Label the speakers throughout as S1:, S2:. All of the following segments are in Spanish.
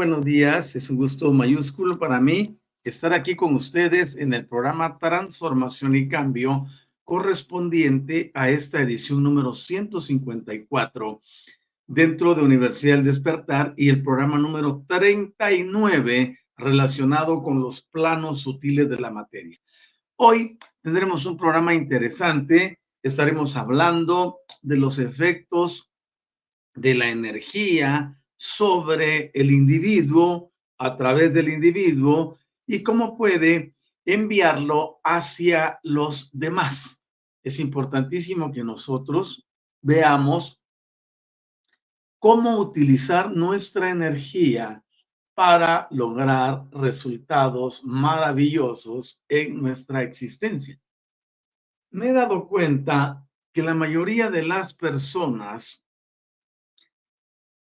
S1: Buenos días. Es un gusto mayúsculo para mí estar aquí con ustedes en el programa Transformación y Cambio correspondiente a esta edición número 154 dentro de Universidad del Despertar y el programa número 39 relacionado con los planos sutiles de la materia. Hoy tendremos un programa interesante. Estaremos hablando de los efectos de la energía, sobre el individuo, a través del individuo, y cómo puede enviarlo hacia los demás. Es importantísimo que nosotros veamos cómo utilizar nuestra energía para lograr resultados maravillosos en nuestra existencia. Me he dado cuenta que la mayoría de las personas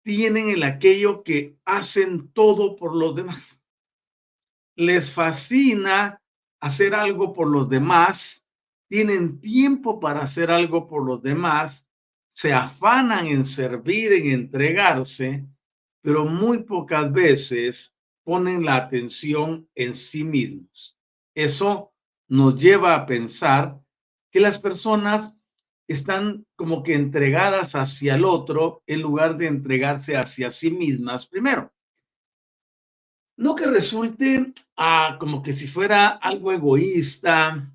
S1: tienen el aquello que hacen todo por los demás. Les fascina hacer algo por los demás, tienen tiempo para hacer algo por los demás, se afanan en servir, en entregarse, pero muy pocas veces ponen la atención en sí mismos. Eso nos lleva a pensar que las personas están como que entregadas hacia el otro en lugar de entregarse hacia sí mismas primero. No que resulte ah, como que si fuera algo egoísta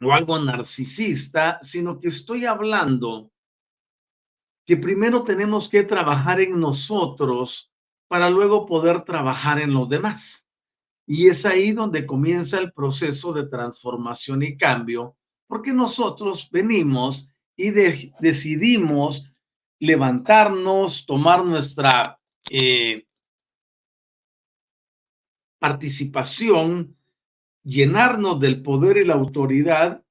S1: o algo narcisista, sino que estoy hablando que primero tenemos que trabajar en nosotros para luego poder trabajar en los demás. Y es ahí donde comienza el proceso de transformación y cambio porque nosotros venimos y decidimos levantarnos, tomar nuestra eh, participación, llenarnos del poder y la autoridad,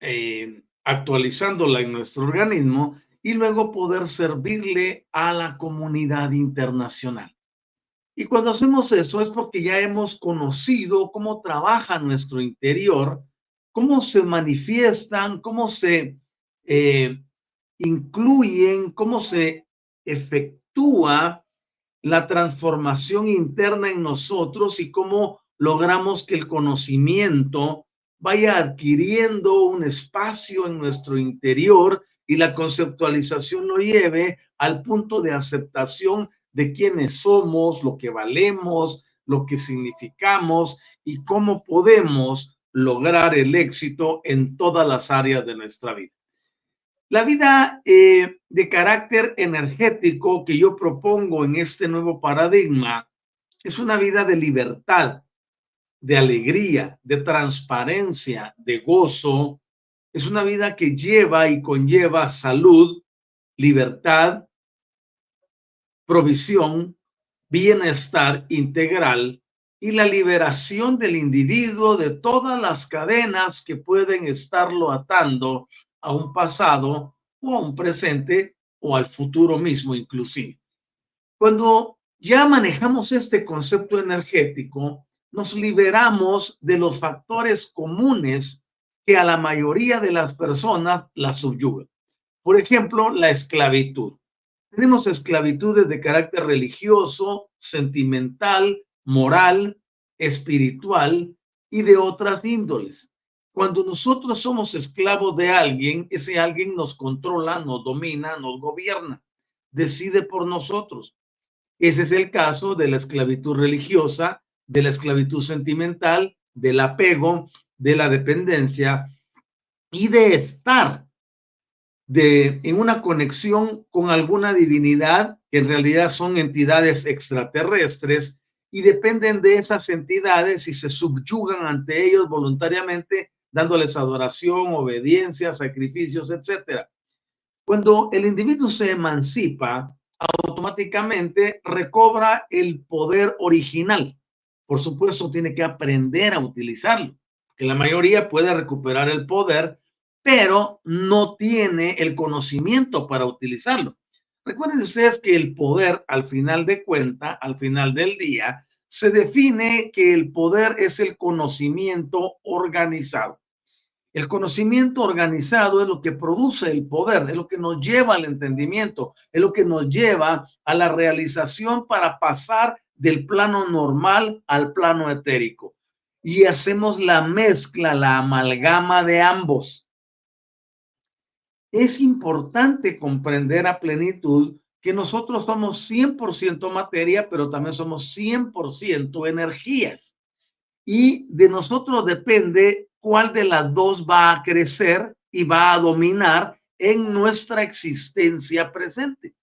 S1: eh, actualizándola en nuestro organismo y luego poder servirle a la comunidad internacional. Y cuando hacemos eso es porque ya hemos conocido cómo trabaja nuestro interior cómo se manifiestan, cómo se eh, incluyen, cómo se efectúa la transformación interna en nosotros y cómo logramos que el conocimiento vaya adquiriendo un espacio en nuestro interior y la conceptualización lo lleve al punto de aceptación de quiénes somos, lo que valemos, lo que significamos y cómo podemos lograr el éxito en todas las áreas de nuestra vida. La vida eh, de carácter energético que yo propongo en este nuevo paradigma es una vida de libertad, de alegría, de transparencia, de gozo. Es una vida que lleva y conlleva salud, libertad, provisión, bienestar integral y la liberación del individuo de todas las cadenas que pueden estarlo atando a un pasado o a un presente o al futuro mismo inclusive. Cuando ya manejamos este concepto energético, nos liberamos de los factores comunes que a la mayoría de las personas la subyugan. Por ejemplo, la esclavitud. Tenemos esclavitudes de carácter religioso, sentimental, moral, espiritual y de otras índoles. Cuando nosotros somos esclavos de alguien, ese alguien nos controla, nos domina, nos gobierna, decide por nosotros. Ese es el caso de la esclavitud religiosa, de la esclavitud sentimental, del apego, de la dependencia y de estar de, en una conexión con alguna divinidad, que en realidad son entidades extraterrestres, y dependen de esas entidades y se subyugan ante ellos voluntariamente, dándoles adoración, obediencia, sacrificios, etc. Cuando el individuo se emancipa, automáticamente recobra el poder original por supuesto, tiene que aprender a utilizarlo, que la mayoría puede recuperar el poder, pero no tiene el conocimiento para utilizarlo. Recuerden ustedes que el poder, al final de cuenta, al final del día, se define que el poder es el conocimiento organizado. El conocimiento organizado es lo que produce el poder, es lo que nos lleva al entendimiento, es lo que nos lleva a la realización para pasar del plano normal al plano etérico. Y hacemos la mezcla, la amalgama de ambos. Es importante comprender a plenitud que nosotros somos 100% materia, pero también somos 100% energías. Y de nosotros depende cuál de las dos va a crecer y va a dominar en nuestra existencia presente.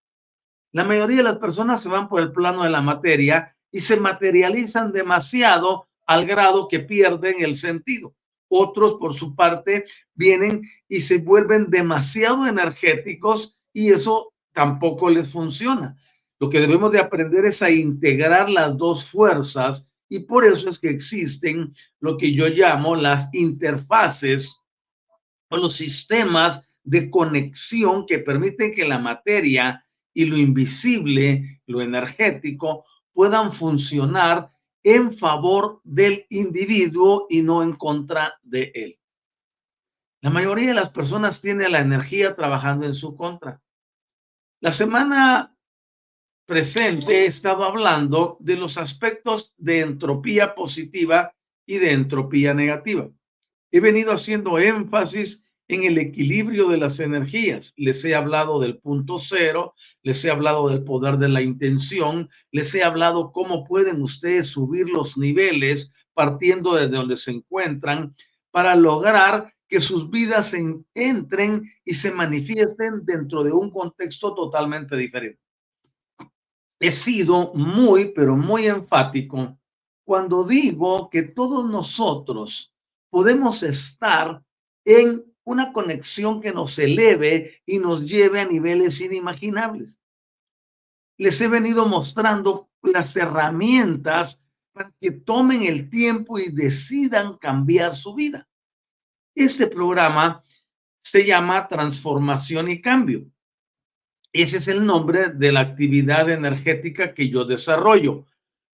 S1: La mayoría de las personas se van por el plano de la materia y se materializan demasiado al grado que pierden el sentido. Otros, por su parte, vienen y se vuelven demasiado energéticos y eso tampoco les funciona. Lo que debemos de aprender es a integrar las dos fuerzas y por eso es que existen lo que yo llamo las interfaces o los sistemas de conexión que permiten que la materia y lo invisible, lo energético, puedan funcionar en favor del individuo y no en contra de él. La mayoría de las personas tiene la energía trabajando en su contra. La semana presente he estado hablando de los aspectos de entropía positiva y de entropía negativa. He venido haciendo énfasis en el equilibrio de las energías. Les he hablado del punto cero, les he hablado del poder de la intención, les he hablado cómo pueden ustedes subir los niveles partiendo desde donde se encuentran para lograr que sus vidas entren y se manifiesten dentro de un contexto totalmente diferente. He sido muy, pero muy enfático cuando digo que todos nosotros podemos estar en una conexión que nos eleve y nos lleve a niveles inimaginables. Les he venido mostrando las herramientas para que tomen el tiempo y decidan cambiar su vida. Este programa se llama Transformación y Cambio. Ese es el nombre de la actividad energética que yo desarrollo.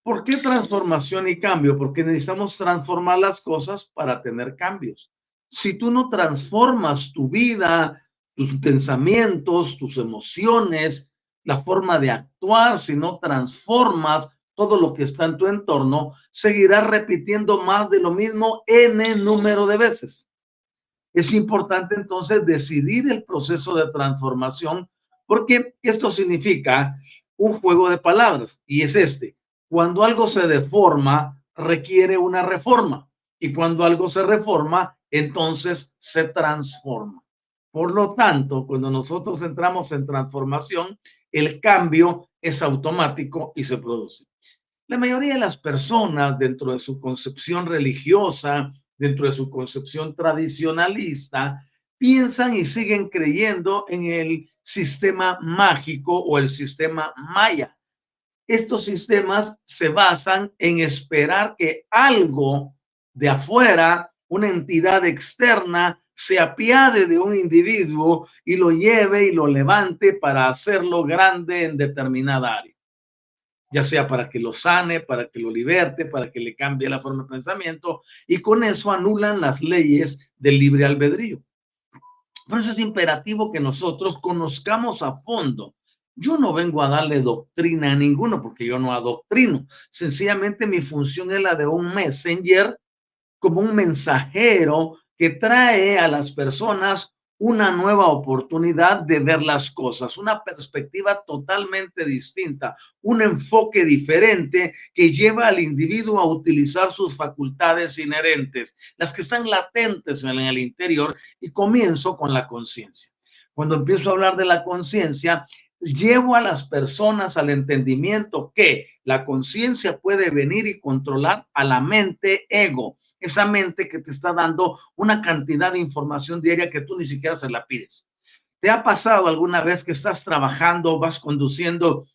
S1: ¿Por qué transformación y cambio? Porque necesitamos transformar las cosas para tener cambios si tú no transformas tu vida, tus pensamientos, tus emociones, la forma de actuar, si no transformas todo lo que está en tu entorno, seguirás repitiendo más de lo mismo n número de veces. Es importante entonces decidir el proceso de transformación porque esto significa un juego de palabras y es este. Cuando algo se deforma, requiere una reforma Y cuando algo se reforma, entonces se transforma. Por lo tanto, cuando nosotros entramos en transformación, el cambio es automático y se produce. La mayoría de las personas dentro de su concepción religiosa, dentro de su concepción tradicionalista, piensan y siguen creyendo en el sistema mágico o el sistema maya. Estos sistemas se basan en esperar que algo de afuera, una entidad externa, se apiade de un individuo y lo lleve y lo levante para hacerlo grande en determinada área, ya sea para que lo sane, para que lo liberte, para que le cambie la forma de pensamiento, y con eso anulan las leyes del libre albedrío. Por eso es imperativo que nosotros conozcamos a fondo. Yo no vengo a darle doctrina a ninguno porque yo no adoctrino. Sencillamente mi función es la de un messenger, como un mensajero que trae a las personas una nueva oportunidad de ver las cosas, una perspectiva totalmente distinta, un enfoque diferente que lleva al individuo a utilizar sus facultades inherentes, las que están latentes en el interior, y comienzo con la conciencia. Cuando empiezo a hablar de la conciencia, llevo a las personas al entendimiento que la conciencia puede venir y controlar a la mente ego esa mente que te está dando una cantidad de información diaria que tú ni siquiera se la pides. ¿Te ha pasado alguna vez que estás trabajando, vas conduciendo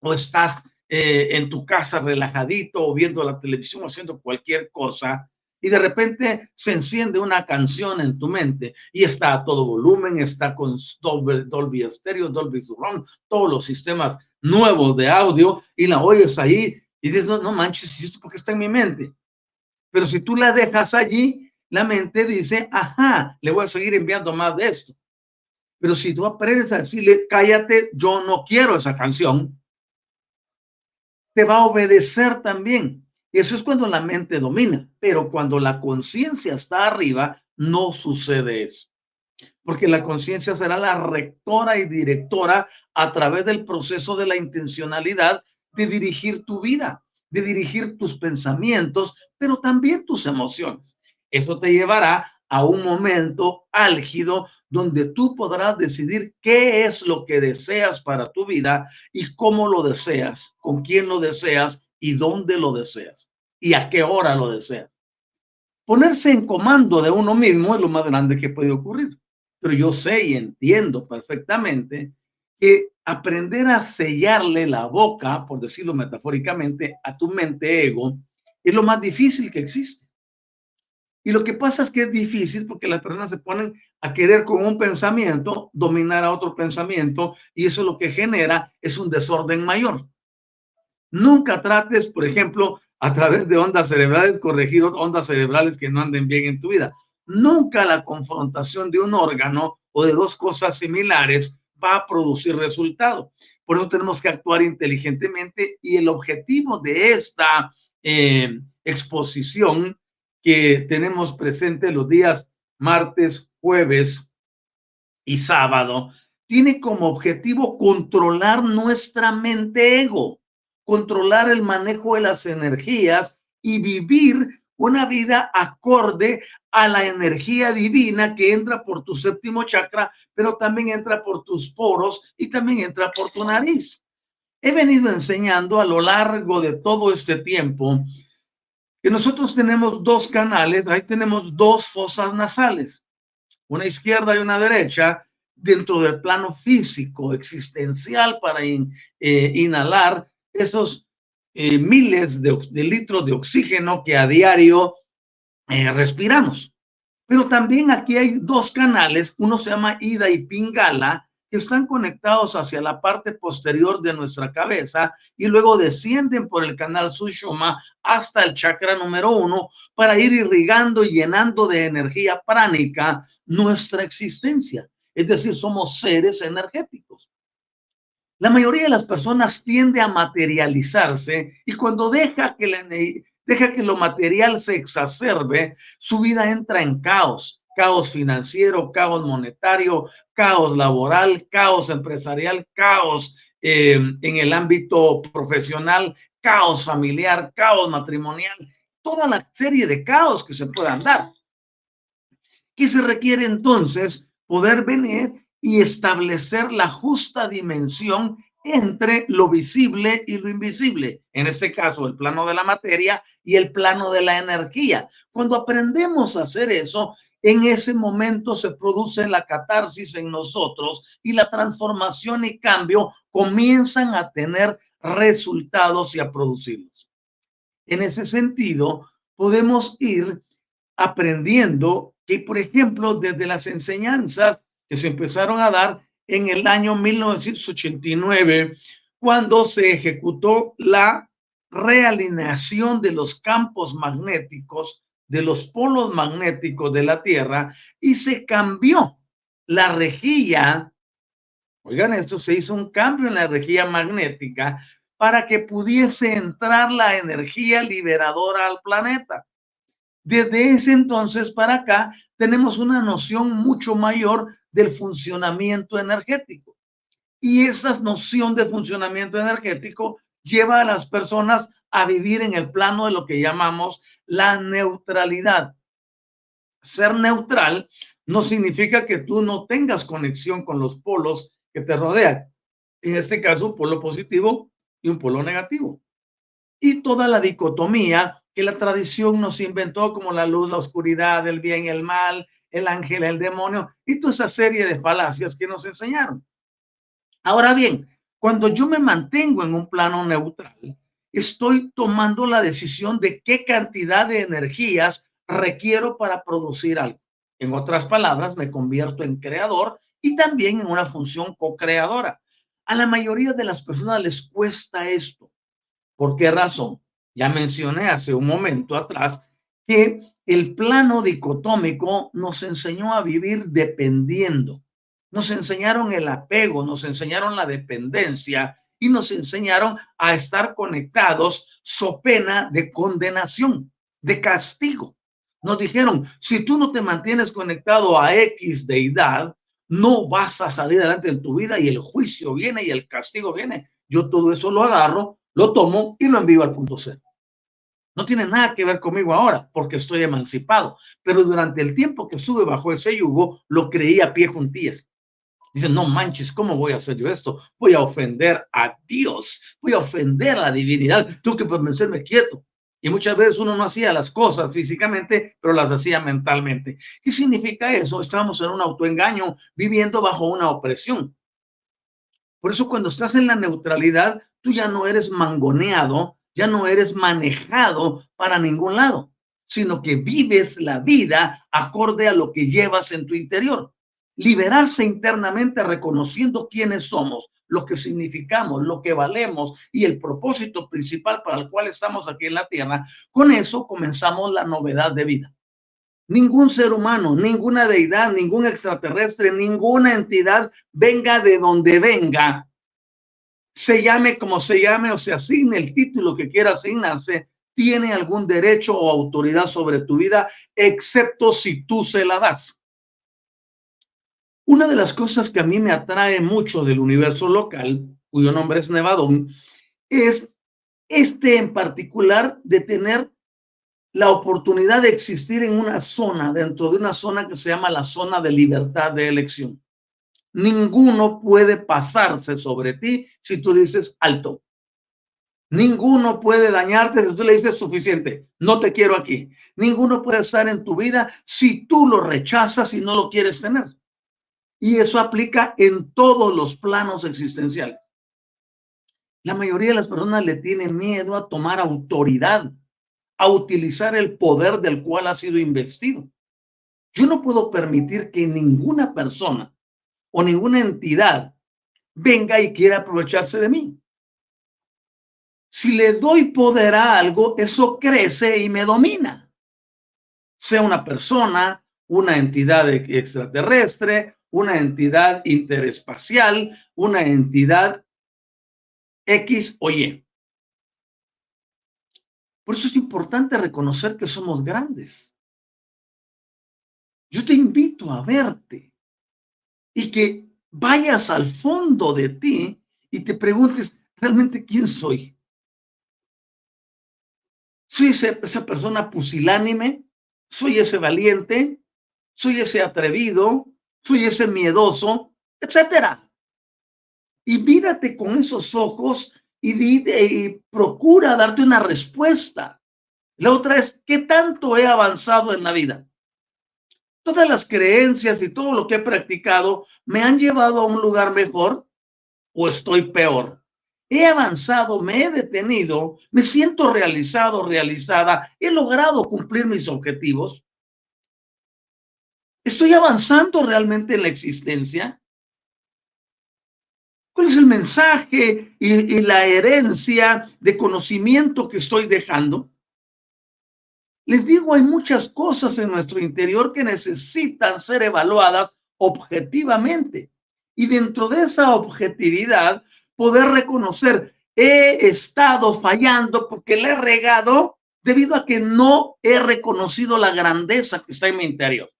S1: o estás eh, en tu casa relajadito o viendo la televisión o haciendo cualquier cosa y de repente se enciende una canción en tu mente y está a todo volumen, está con Dolby, Dolby Stereo, Dolby Surround, todos los sistemas nuevos de audio y la oyes ahí y dices, no, no manches, ¿esto porque está en mi mente? Pero si tú la dejas allí, la mente dice, ajá, le voy a seguir enviando más de esto. Pero si tú aprendes a decirle, cállate, yo no quiero esa canción, te va a obedecer también. Eso es cuando la mente domina. Pero cuando la conciencia está arriba, no sucede eso. Porque la conciencia será la rectora y directora a través del proceso de la intencionalidad de dirigir tu vida de dirigir tus pensamientos, pero también tus emociones. Eso te llevará a un momento álgido donde tú podrás decidir qué es lo que deseas para tu vida y cómo lo deseas, con quién lo deseas y dónde lo deseas y a qué hora lo deseas. Ponerse en comando de uno mismo es lo más grande que puede ocurrir. Pero yo sé y entiendo perfectamente que aprender a sellarle la boca, por decirlo metafóricamente, a tu mente ego, es lo más difícil que existe. Y lo que pasa es que es difícil porque las personas se ponen a querer con un pensamiento dominar a otro pensamiento y eso lo que genera es un desorden mayor. Nunca trates, por ejemplo, a través de ondas cerebrales, corregir ondas cerebrales que no anden bien en tu vida. Nunca la confrontación de un órgano o de dos cosas similares va a producir resultado. Por eso tenemos que actuar inteligentemente y el objetivo de esta eh, exposición que tenemos presente los días martes, jueves y sábado, tiene como objetivo controlar nuestra mente ego, controlar el manejo de las energías y vivir una vida acorde a la energía divina que entra por tu séptimo chakra, pero también entra por tus poros y también entra por tu nariz. He venido enseñando a lo largo de todo este tiempo que nosotros tenemos dos canales, ahí tenemos dos fosas nasales, una izquierda y una derecha, dentro del plano físico, existencial, para eh, inhalar esos eh, miles de, litros de oxígeno que a diario eh, respiramos. Pero también aquí hay dos canales, uno se llama Ida y Pingala, que están conectados hacia la parte posterior de nuestra cabeza y luego descienden por el canal Sushoma hasta el chakra número uno para ir irrigando y llenando de energía pránica nuestra existencia. Es decir, somos seres energéticos. La mayoría de las personas tiende a materializarse y cuando deja que, deja que lo material se exacerbe, su vida entra en caos. Caos financiero, caos monetario, caos laboral, caos empresarial, caos eh, en el ámbito profesional, caos familiar, caos matrimonial. toda la serie de caos que se puedan dar. ¿Qué se requiere entonces? Poder venir y establecer la justa dimensión entre lo visible y lo invisible, en este caso el plano de la materia y el plano de la energía. Cuando aprendemos a hacer eso, en ese momento se produce la catarsis en nosotros y la transformación y cambio comienzan a tener resultados y a producirlos. En ese sentido, podemos ir aprendiendo que, por ejemplo, desde las enseñanzas se empezaron a dar en el año 1989, cuando se ejecutó la realineación de los campos magnéticos, de los polos magnéticos de la Tierra, y se cambió la rejilla. Oigan, esto se hizo un cambio en la rejilla magnética para que pudiese entrar la energía liberadora al planeta. Desde ese entonces para acá tenemos una noción mucho mayor del funcionamiento energético. Y esa noción de funcionamiento energético lleva a las personas a vivir en el plano de lo que llamamos la neutralidad. Ser neutral no significa que tú no tengas conexión con los polos que te rodean. En este caso, un polo positivo y un polo negativo. Y toda la dicotomía que la tradición nos inventó como la luz, la oscuridad, el bien y el mal, el ángel, el demonio y toda esa serie de falacias que nos enseñaron. Ahora bien, cuando yo me mantengo en un plano neutral, estoy tomando la decisión de qué cantidad de energías requiero para producir algo. En otras palabras, me convierto en creador y también en una función co-creadora. A la mayoría de las personas les cuesta esto. ¿Por qué razón? Ya mencioné hace un momento atrás que el plano dicotómico nos enseñó a vivir dependiendo. Nos enseñaron el apego, nos enseñaron la dependencia y nos enseñaron a estar conectados so pena de condenación, de castigo. Nos dijeron, si tú no te mantienes conectado a X deidad, no vas a salir adelante en tu vida y el juicio viene y el castigo viene. Yo todo eso lo agarro, lo tomo y lo envío al punto cero. No tiene nada que ver conmigo ahora porque estoy emancipado, pero durante el tiempo que estuve bajo ese yugo, lo creí a pie juntillas. Dicen, no manches, ¿cómo voy a hacer yo esto? Voy a ofender a Dios, voy a ofender a la divinidad, tengo que permanecerme quieto. Y muchas veces uno no hacía las cosas físicamente, pero las hacía mentalmente. ¿Qué significa eso? Estamos en un autoengaño, viviendo bajo una opresión. Por eso cuando estás en la neutralidad, tú ya no eres mangoneado, ya no eres manejado para ningún lado, sino que vives la vida acorde a lo que llevas en tu interior. Liberarse internamente reconociendo quiénes somos, lo que significamos, lo que valemos y el propósito principal para el cual estamos aquí en la tierra, con eso comenzamos la novedad de vida. Ningún ser humano, ninguna deidad, ningún extraterrestre, ninguna entidad, venga de donde venga, se llame como se llame o se asigne el título que quiera asignarse, tiene algún derecho o autoridad sobre tu vida, excepto si tú se la das. Una de las cosas que a mí me atrae mucho del universo local, cuyo nombre es Nevadón, es este en particular de tener la oportunidad de existir en una zona, dentro de una zona que se llama la zona de libertad de elección. Ninguno puede pasarse sobre ti si tú dices alto. Ninguno puede dañarte si tú le dices suficiente. No te quiero aquí. Ninguno puede estar en tu vida si tú lo rechazas y no lo quieres tener. Y eso aplica en todos los planos existenciales. La mayoría de las personas le tienen miedo a tomar autoridad, a utilizar el poder del cual ha sido investido. Yo no puedo permitir que ninguna persona o ninguna entidad venga y quiera aprovecharse de mí. Si le doy poder a algo, eso crece y me domina. Sea una persona, una entidad extraterrestre, una entidad interespacial, una entidad X o Y. Por eso es importante reconocer que somos grandes. Yo te invito a verte y que vayas al fondo de ti y te preguntes realmente quién soy. Soy esa persona pusilánime, soy ese valiente, soy ese atrevido, soy ese miedoso, etcétera. Y mírate con esos ojos y, y procura darte una respuesta. La otra es, ¿qué tanto he avanzado en la vida? Todas las creencias y todo lo que he practicado me han llevado a un lugar mejor o estoy peor. He avanzado, me he detenido, me siento realizado, realizada, he logrado cumplir mis objetivos. ¿Estoy avanzando realmente en la existencia? ¿Cuál es el mensaje y, la herencia de conocimiento que estoy dejando? Les digo, hay muchas cosas en nuestro interior que necesitan ser evaluadas objetivamente. Y dentro de esa objetividad, poder reconocer, he estado fallando porque le he regado debido a que no he reconocido la grandeza que está en mi interior.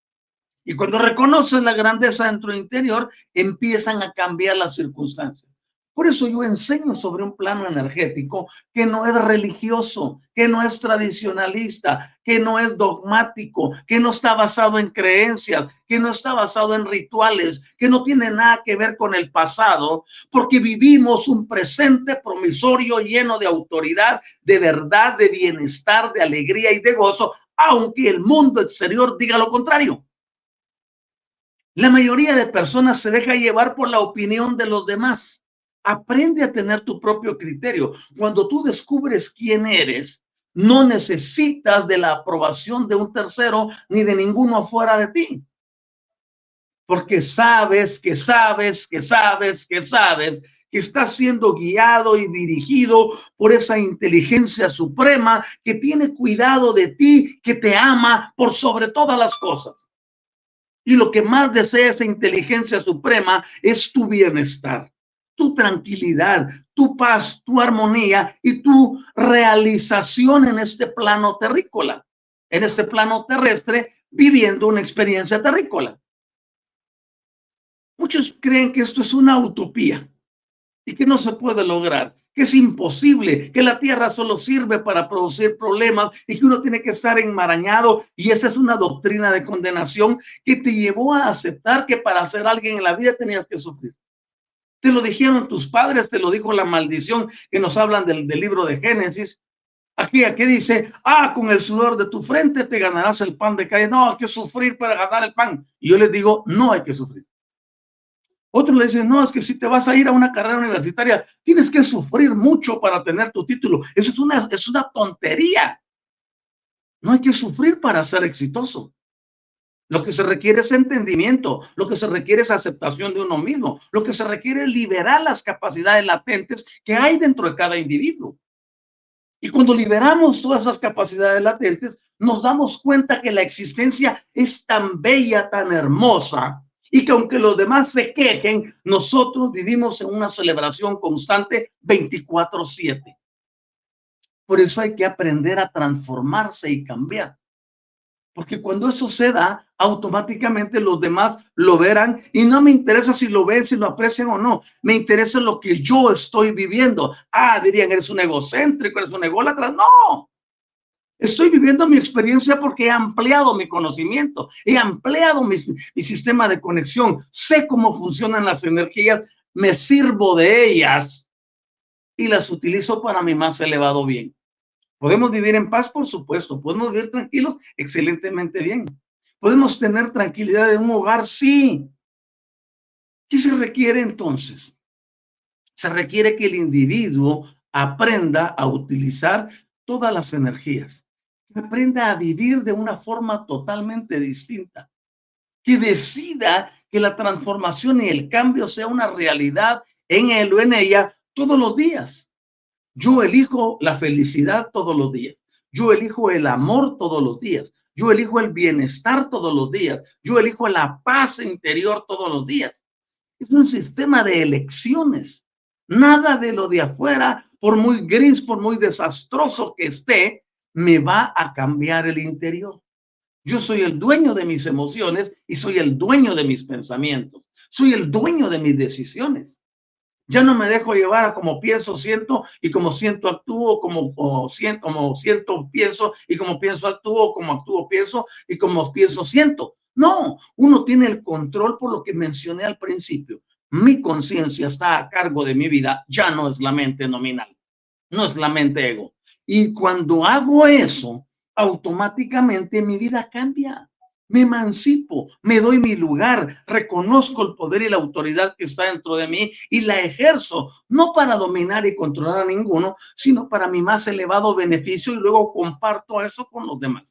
S1: Y cuando reconoces la grandeza en tu interior, empiezan a cambiar las circunstancias. Por eso yo enseño sobre un plano energético que no es religioso, que no es tradicionalista, que no es dogmático, que no está basado en creencias, que no está basado en rituales, que no tiene nada que ver con el pasado, porque vivimos un presente promisorio lleno de autoridad, de verdad, de bienestar, de alegría y de gozo, aunque el mundo exterior diga lo contrario. La mayoría de personas se deja llevar por la opinión de los demás Aprende a tener tu propio criterio. Cuando tú descubres quién eres, no necesitas de la aprobación de un tercero ni de ninguno afuera de ti. Porque sabes que sabes que sabes que sabes que estás siendo guiado y dirigido por esa inteligencia suprema que tiene cuidado de ti, que te ama por sobre todas las cosas. Y lo que más desea esa inteligencia suprema es tu bienestar tu tranquilidad, tu paz, tu armonía y tu realización en este plano terrícola, en este plano terrestre, viviendo una experiencia terrícola. Muchos creen que esto es una utopía y que no se puede lograr, que es imposible, que la tierra solo sirve para producir problemas y que uno tiene que estar enmarañado. Y esa es una doctrina de condenación que te llevó a aceptar que para ser alguien en la vida tenías que sufrir. Te lo dijeron tus padres, te lo dijo la maldición que nos hablan del, libro de Génesis. Aquí, aquí dice, ah, con el sudor de tu frente te ganarás el pan de calle. No, hay que sufrir para ganar el pan. Y yo les digo, no hay que sufrir. Otros le dicen, no, es que si te vas a ir a una carrera universitaria, tienes que sufrir mucho para tener tu título. Eso es una, es una tontería. No hay que sufrir para ser exitoso. Lo que se requiere es entendimiento, lo que se requiere es aceptación de uno mismo, lo que se requiere es liberar las capacidades latentes que hay dentro de cada individuo. Y cuando liberamos todas esas capacidades latentes, nos damos cuenta que la existencia es tan bella, tan hermosa, y que aunque los demás se quejen, nosotros vivimos en una celebración constante 24/7. Por eso hay que aprender a transformarse y cambiar. Porque cuando eso se da, automáticamente los demás lo verán y no me interesa si lo ven, si lo aprecian o no. Me interesa lo que yo estoy viviendo. Ah, dirían, eres un egocéntrico, eres un ególatra. No. Estoy viviendo mi experiencia porque he ampliado mi conocimiento, he ampliado mi, mi sistema de conexión, sé cómo funcionan las energías, me sirvo de ellas y las utilizo para mi más elevado bien. ¿Podemos vivir en paz? Por supuesto. ¿Podemos vivir tranquilos? Excelentemente bien. ¿Podemos tener tranquilidad en un hogar? Sí. ¿Qué se requiere entonces? Se requiere que el individuo aprenda a utilizar todas las energías, que aprenda a vivir de una forma totalmente distinta, que decida que la transformación y el cambio sea una realidad en él o en ella todos los días. Yo elijo la felicidad todos los días. Yo elijo el amor todos los días. Yo elijo el bienestar todos los días. Yo elijo la paz interior todos los días. Es un sistema de elecciones. Nada de lo de afuera, por muy gris, por muy desastroso que esté, me va a cambiar el interior. Yo soy el dueño de mis emociones y soy el dueño de mis pensamientos. Soy el dueño de mis decisiones. Ya no me dejo llevar a como pienso, siento y como siento actúo, como, siento, como siento pienso y como pienso actúo, como actúo pienso y como pienso siento. No, uno tiene el control por lo que mencioné al principio. Mi conciencia está a cargo de mi vida, ya no es la mente nominal, no es la mente ego. Y cuando hago eso, automáticamente mi vida cambia me emancipo, me doy mi lugar, reconozco el poder y la autoridad que está dentro de mí y la ejerzo, no para dominar y controlar a ninguno, sino para mi más elevado beneficio y luego comparto eso con los demás.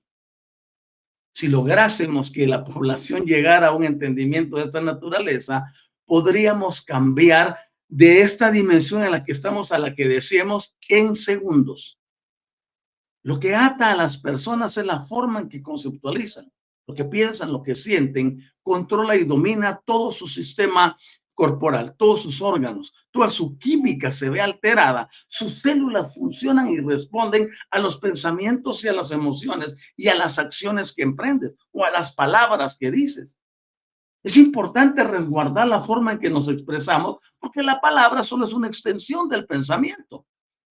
S1: Si lográsemos que la población llegara a un entendimiento de esta naturaleza, podríamos cambiar de esta dimensión en la que estamos a la que deseemos en segundos. Lo que ata a las personas es la forma en que conceptualizan lo que piensan, lo que sienten, controla y domina todo su sistema corporal, todos sus órganos, toda su química se ve alterada, sus células funcionan y responden a los pensamientos y a las emociones y a las acciones que emprendes o a las palabras que dices. Es importante resguardar la forma en que nos expresamos porque la palabra solo es una extensión del pensamiento.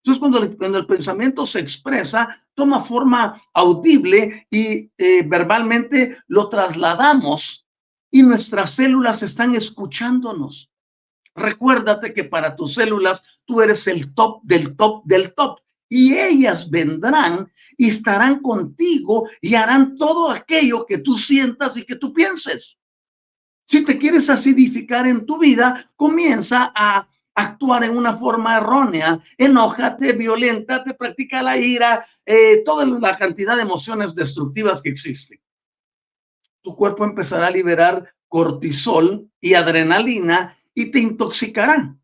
S1: Entonces, cuando, el pensamiento se expresa, toma forma audible y eh, verbalmente lo trasladamos y nuestras células están escuchándonos. Recuérdate que para tus células tú eres el top del top del top y ellas vendrán y estarán contigo y harán todo aquello que tú sientas y que tú pienses. Si te quieres acidificar en tu vida, comienza a actuar en una forma errónea, enójate, violenta, te practica la ira, eh, toda la cantidad de emociones destructivas que existen. Tu cuerpo empezará a liberar cortisol y adrenalina y te intoxicará.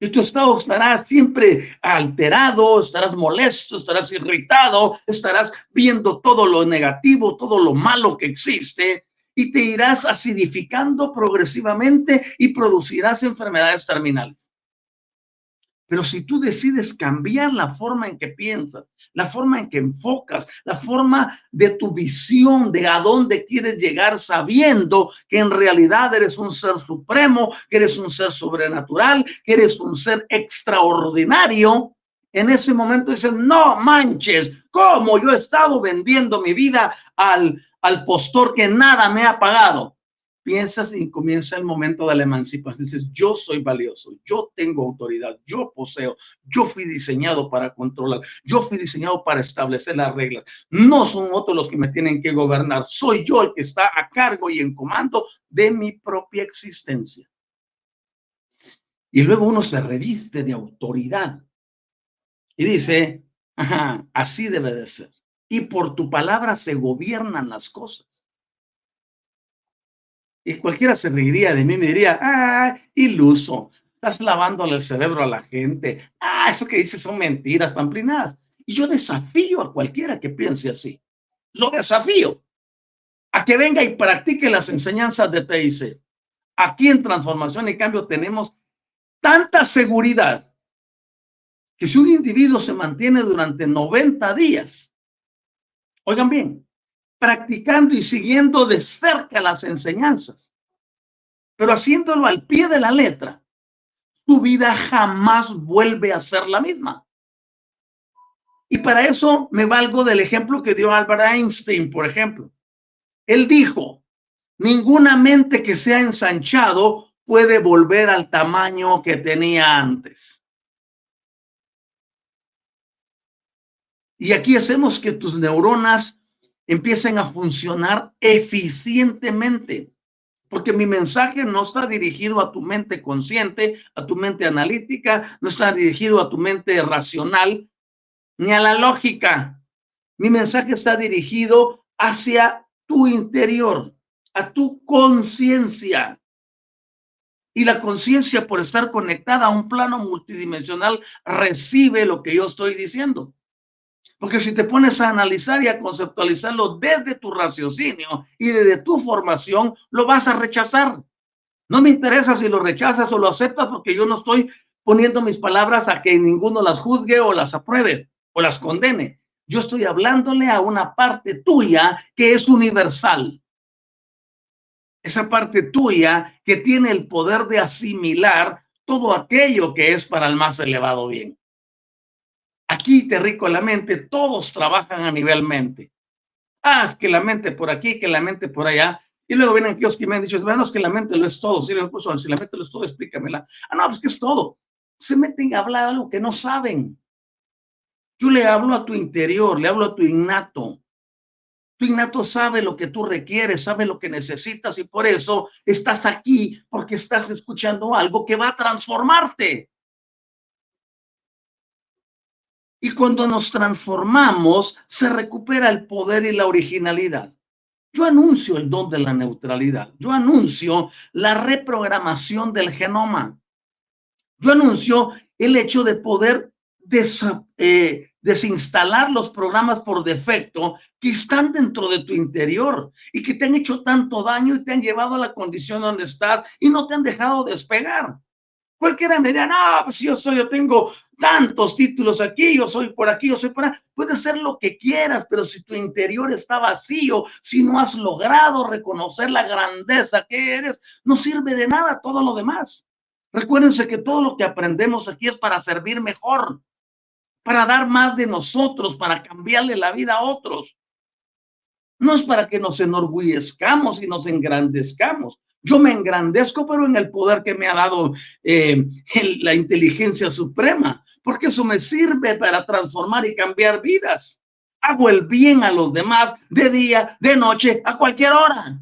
S1: Y tu estado estará siempre alterado, estarás molesto, estarás irritado, estarás viendo todo lo negativo, todo lo malo que existe y te irás acidificando progresivamente y producirás enfermedades terminales. Pero si tú decides cambiar la forma en que piensas, la forma en que enfocas, la forma de tu visión de a dónde quieres llegar sabiendo que en realidad eres un ser supremo, que eres un ser sobrenatural, que eres un ser extraordinario, en ese momento dices, no manches, ¿cómo yo he estado vendiendo mi vida al, al postor que nada me ha pagado? Piensas y comienza el momento de la emancipación. Dices, yo soy valioso, yo tengo autoridad, yo poseo, yo fui diseñado para controlar, yo fui diseñado para establecer las reglas. No son otros los que me tienen que gobernar, soy yo el que está a cargo y en comando de mi propia existencia. Y luego uno se reviste de autoridad y dice, así debe de ser. Y por tu palabra se gobiernan las cosas. Y cualquiera se reiría de mí, me diría, ah, iluso, estás lavándole el cerebro a la gente. Ah, eso que dices son mentiras, pamplinadas. Y yo desafío a cualquiera que piense así. Lo desafío a que venga y practique las enseñanzas de TIC. Aquí en Transformación y Cambio tenemos tanta seguridad que si un individuo se mantiene durante 90 días, oigan bien, practicando y siguiendo de cerca las enseñanzas, pero haciéndolo al pie de la letra, tu vida jamás vuelve a ser la misma. Y para eso me valgo del ejemplo que dio Albert Einstein, por ejemplo. Él dijo, ninguna mente que sea ensanchado puede volver al tamaño que tenía antes. Y aquí hacemos que tus neuronas empiecen a funcionar eficientemente. Porque mi mensaje no está dirigido a tu mente consciente, a tu mente analítica, no está dirigido a tu mente racional, ni a la lógica. Mi mensaje está dirigido hacia tu interior, a tu conciencia. Y la conciencia, por estar conectada a un plano multidimensional, recibe lo que yo estoy diciendo. Porque si te pones a analizar y a conceptualizarlo desde tu raciocinio y desde tu formación, lo vas a rechazar. No me interesa si lo rechazas o lo aceptas porque yo no estoy poniendo mis palabras a que ninguno las juzgue o las apruebe o las condene. Yo estoy hablándole a una parte tuya que es universal. Esa parte tuya que tiene el poder de asimilar todo aquello que es para el más elevado bien. Aquí te rico la mente, todos trabajan a nivel mente. Ah, que la mente por aquí, que la mente por allá. Y luego vienen aquellos que me han dicho, es que la mente lo es todo. Si, pues, si la mente lo es todo, explícamela. Ah, no, pues que es todo. Se meten a hablar algo que no saben. Yo le hablo a tu interior, le hablo a tu innato. Tu innato sabe lo que tú requieres, sabe lo que necesitas y por eso estás aquí, porque estás escuchando algo que va a transformarte. Y cuando nos transformamos, se recupera el poder y la originalidad. Yo anuncio el don de la neutralidad. Yo anuncio la reprogramación del genoma. Yo anuncio el hecho de poder eh, desinstalar los programas por defecto que están dentro de tu interior y que te han hecho tanto daño y te han llevado a la condición donde estás y no te han dejado despegar. Cualquiera me dirá, no, pues yo soy, yo tengo tantos títulos aquí, yo soy por aquí, yo soy por ahí. Puedes ser lo que quieras, pero si tu interior está vacío, si no has logrado reconocer la grandeza que eres, no sirve de nada todo lo demás. Recuérdense que todo lo que aprendemos aquí es para servir mejor, para dar más de nosotros, para cambiarle la vida a otros. No es para que nos enorgullezcamos y nos engrandezcamos. Yo me engrandezco, pero en el poder que me ha dado eh, la inteligencia suprema, porque eso me sirve para transformar y cambiar vidas. Hago el bien a los demás de día, de noche, a cualquier hora.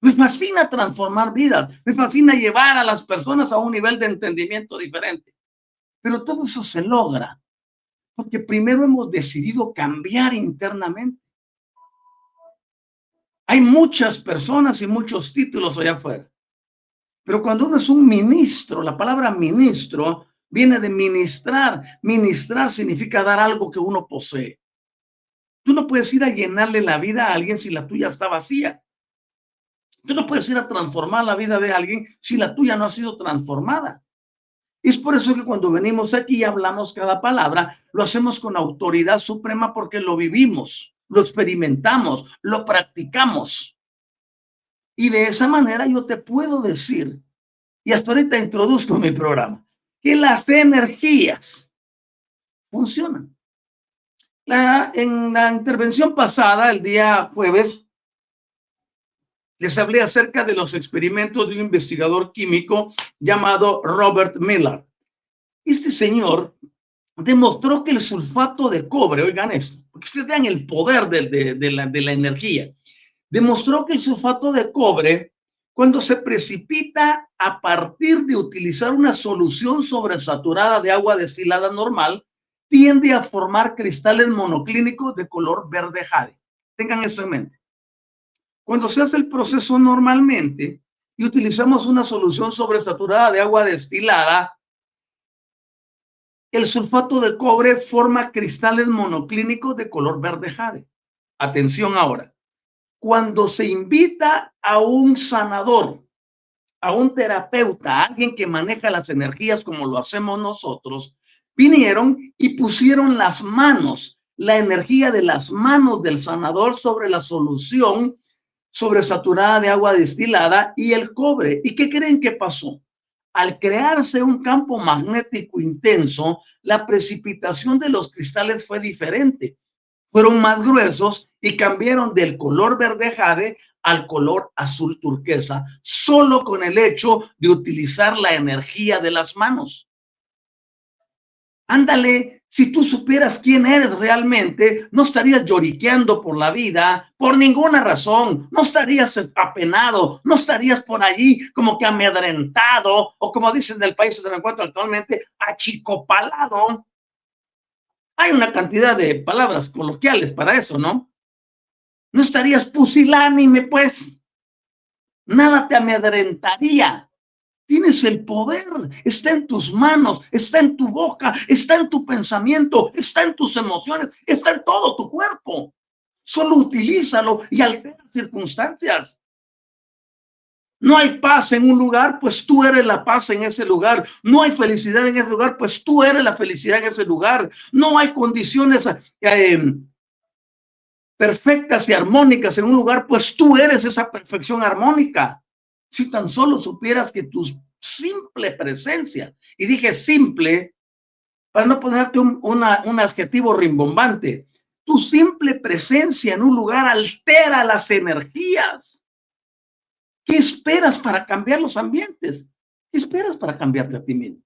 S1: Me fascina transformar vidas, me fascina llevar a las personas a un nivel de entendimiento diferente. Pero todo eso se logra porque primero hemos decidido cambiar internamente. Hay muchas personas y muchos títulos allá afuera. Pero cuando uno es un ministro, la palabra ministro viene de ministrar. Ministrar significa dar algo que uno posee. Tú no puedes ir a llenarle la vida a alguien si la tuya está vacía. Tú no puedes ir a transformar la vida de alguien si la tuya no ha sido transformada. Y es por eso que cuando venimos aquí y hablamos cada palabra, lo hacemos con autoridad suprema porque lo vivimos lo experimentamos, lo practicamos. Y de esa manera yo te puedo decir, y hasta ahorita introduzco mi programa, que las energías funcionan. En la intervención pasada, el día jueves, les hablé acerca de los experimentos de un investigador químico llamado Robert Miller. Este señor demostró que el sulfato de cobre, oigan esto, porque ustedes vean el poder de, la, de la energía, demostró que el sulfato de cobre, cuando se precipita a partir de utilizar una solución sobresaturada de agua destilada normal, tiende a formar cristales monoclínicos de color verde jade. Tengan esto en mente. Cuando se hace el proceso normalmente y utilizamos una solución sobresaturada de agua destilada, el sulfato de cobre forma cristales monoclínicos de color verde jade. Atención ahora. Cuando se invita a un sanador, a un terapeuta, a alguien que maneja las energías como lo hacemos nosotros, vinieron y pusieron las manos, la energía de las manos del sanador sobre la solución sobresaturada de agua destilada y el cobre. ¿Y qué creen que pasó? Al crearse un campo magnético intenso, la precipitación de los cristales fue diferente. Fueron más gruesos y cambiaron del color verde jade al color azul turquesa, solo con el hecho de utilizar la energía de las manos. Ándale, si tú supieras quién eres realmente, no estarías lloriqueando por la vida por ninguna razón, no estarías apenado, no estarías por allí como que amedrentado o como dicen del país donde me encuentro actualmente, achicopalado. Hay una cantidad de palabras coloquiales para eso, ¿no? No estarías pusilánime, pues. Nada te amedrentaría. Tienes el poder, está en tus manos, está en tu boca, está en tu pensamiento, está en tus emociones, está en todo tu cuerpo. Solo utilízalo y altera circunstancias. No hay paz en un lugar, pues tú eres la paz en ese lugar. No hay felicidad en ese lugar, pues tú eres la felicidad en ese lugar. No hay condiciones eh, perfectas y armónicas en un lugar, pues tú eres esa perfección armónica. Si tan solo supieras que tus simple presencia. Y dije simple para no ponerte un, un adjetivo rimbombante. Tu simple presencia en un lugar altera las energías. ¿Qué esperas para cambiar los ambientes? ¿Qué esperas para cambiarte a ti mismo?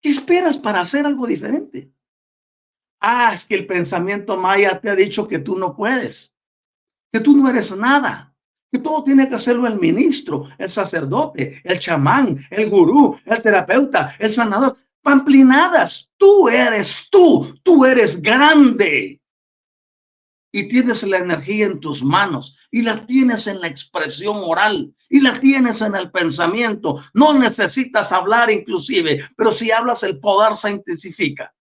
S1: ¿Qué esperas para hacer algo diferente? Ah, es que el pensamiento maya te ha dicho que tú no puedes, que tú no eres nada, que todo tiene que hacerlo el ministro, el sacerdote, el chamán, el gurú, el terapeuta, el sanador. Pamplinadas, tú eres tú, tú eres grande y tienes la energía en tus manos y la tienes en la expresión oral y la tienes en el pensamiento. No necesitas hablar inclusive, pero si hablas el poder se intensifica.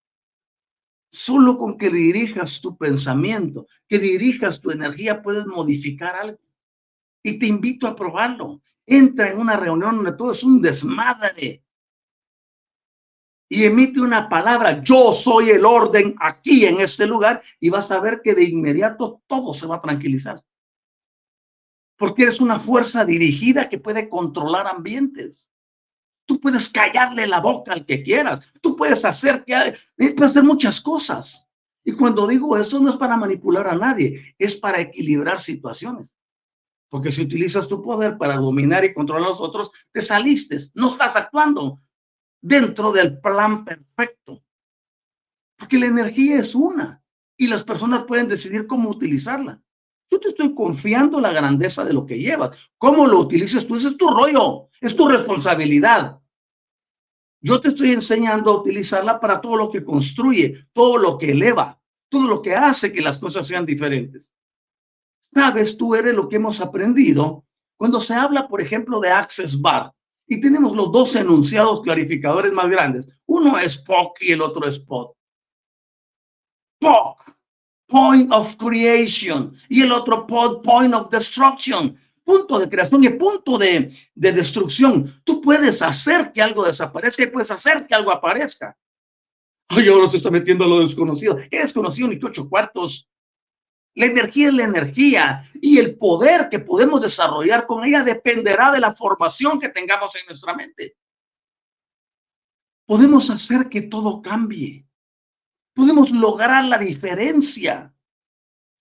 S1: Solo con que dirijas tu pensamiento, que dirijas tu energía, puedes modificar algo. Y te invito a probarlo. Entra en una reunión donde todo es un desmadre y emite una palabra, yo soy el orden aquí en este lugar, y vas a ver que de inmediato todo se va a tranquilizar. Porque eres una fuerza dirigida que puede controlar ambientes. Tú puedes callarle la boca al que quieras. Tú puedes hacer que eh, puedes hacer muchas cosas. Y cuando digo eso no es para manipular a nadie, es para equilibrar situaciones. Porque si utilizas tu poder para dominar y controlar a los otros, te saliste, no estás actuando, dentro del plan perfecto. Porque la energía es una y las personas pueden decidir cómo utilizarla. Yo te estoy confiando la grandeza de lo que llevas. ¿Cómo lo utilices tú? Ese es tu rollo, es tu responsabilidad. Yo te estoy enseñando a utilizarla para todo lo que construye, todo lo que eleva, todo lo que hace que las cosas sean diferentes. Sabes, tú eres lo que hemos aprendido cuando se habla, por ejemplo, de Access Bar. Y tenemos los dos enunciados clarificadores más grandes. Uno es POC y el otro es POD. POC, Point of Creation, y el otro POD, Point of Destruction. Punto de creación y punto de, de destrucción. Tú puedes hacer que algo desaparezca y puedes hacer que algo aparezca. Ay, ahora se está metiendo a lo desconocido. ¿Qué desconocido ni ocho cuartos? La energía es la energía y el poder que podemos desarrollar con ella dependerá de la formación que tengamos en nuestra mente. Podemos hacer que todo cambie. Podemos lograr la diferencia.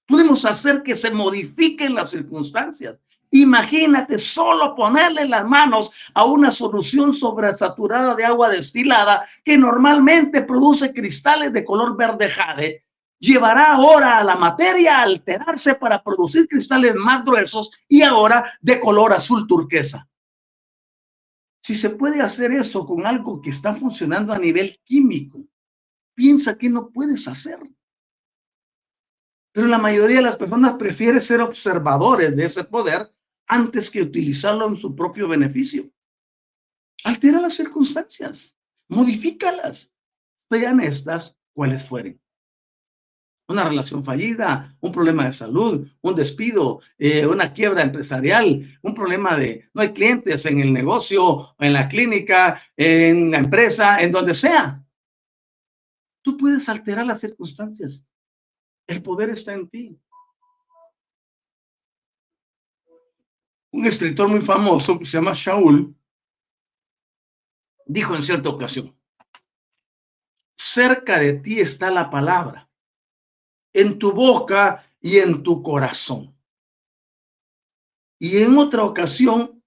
S1: Podemos hacer que se modifiquen las circunstancias. Imagínate solo ponerle las manos a una solución sobresaturada de agua destilada que normalmente produce cristales de color verde jade llevará ahora a la materia a alterarse para producir cristales más gruesos y ahora de color azul turquesa. Si se puede hacer eso con algo que está funcionando a nivel químico, piensa que no puedes hacer. Pero la mayoría de las personas prefiere ser observadores de ese poder antes que utilizarlo en su propio beneficio. Altera las circunstancias, modifícalas, sean estas cuales fueren una relación fallida, un problema de salud, un despido, eh, una quiebra empresarial, un problema de no hay clientes en el negocio, en la clínica, en la empresa, en donde sea. Tú puedes alterar las circunstancias. El poder está en ti. Un escritor muy famoso que se llama Shaul dijo en cierta ocasión, cerca de ti está la palabra en tu boca y en tu corazón. Y en otra ocasión,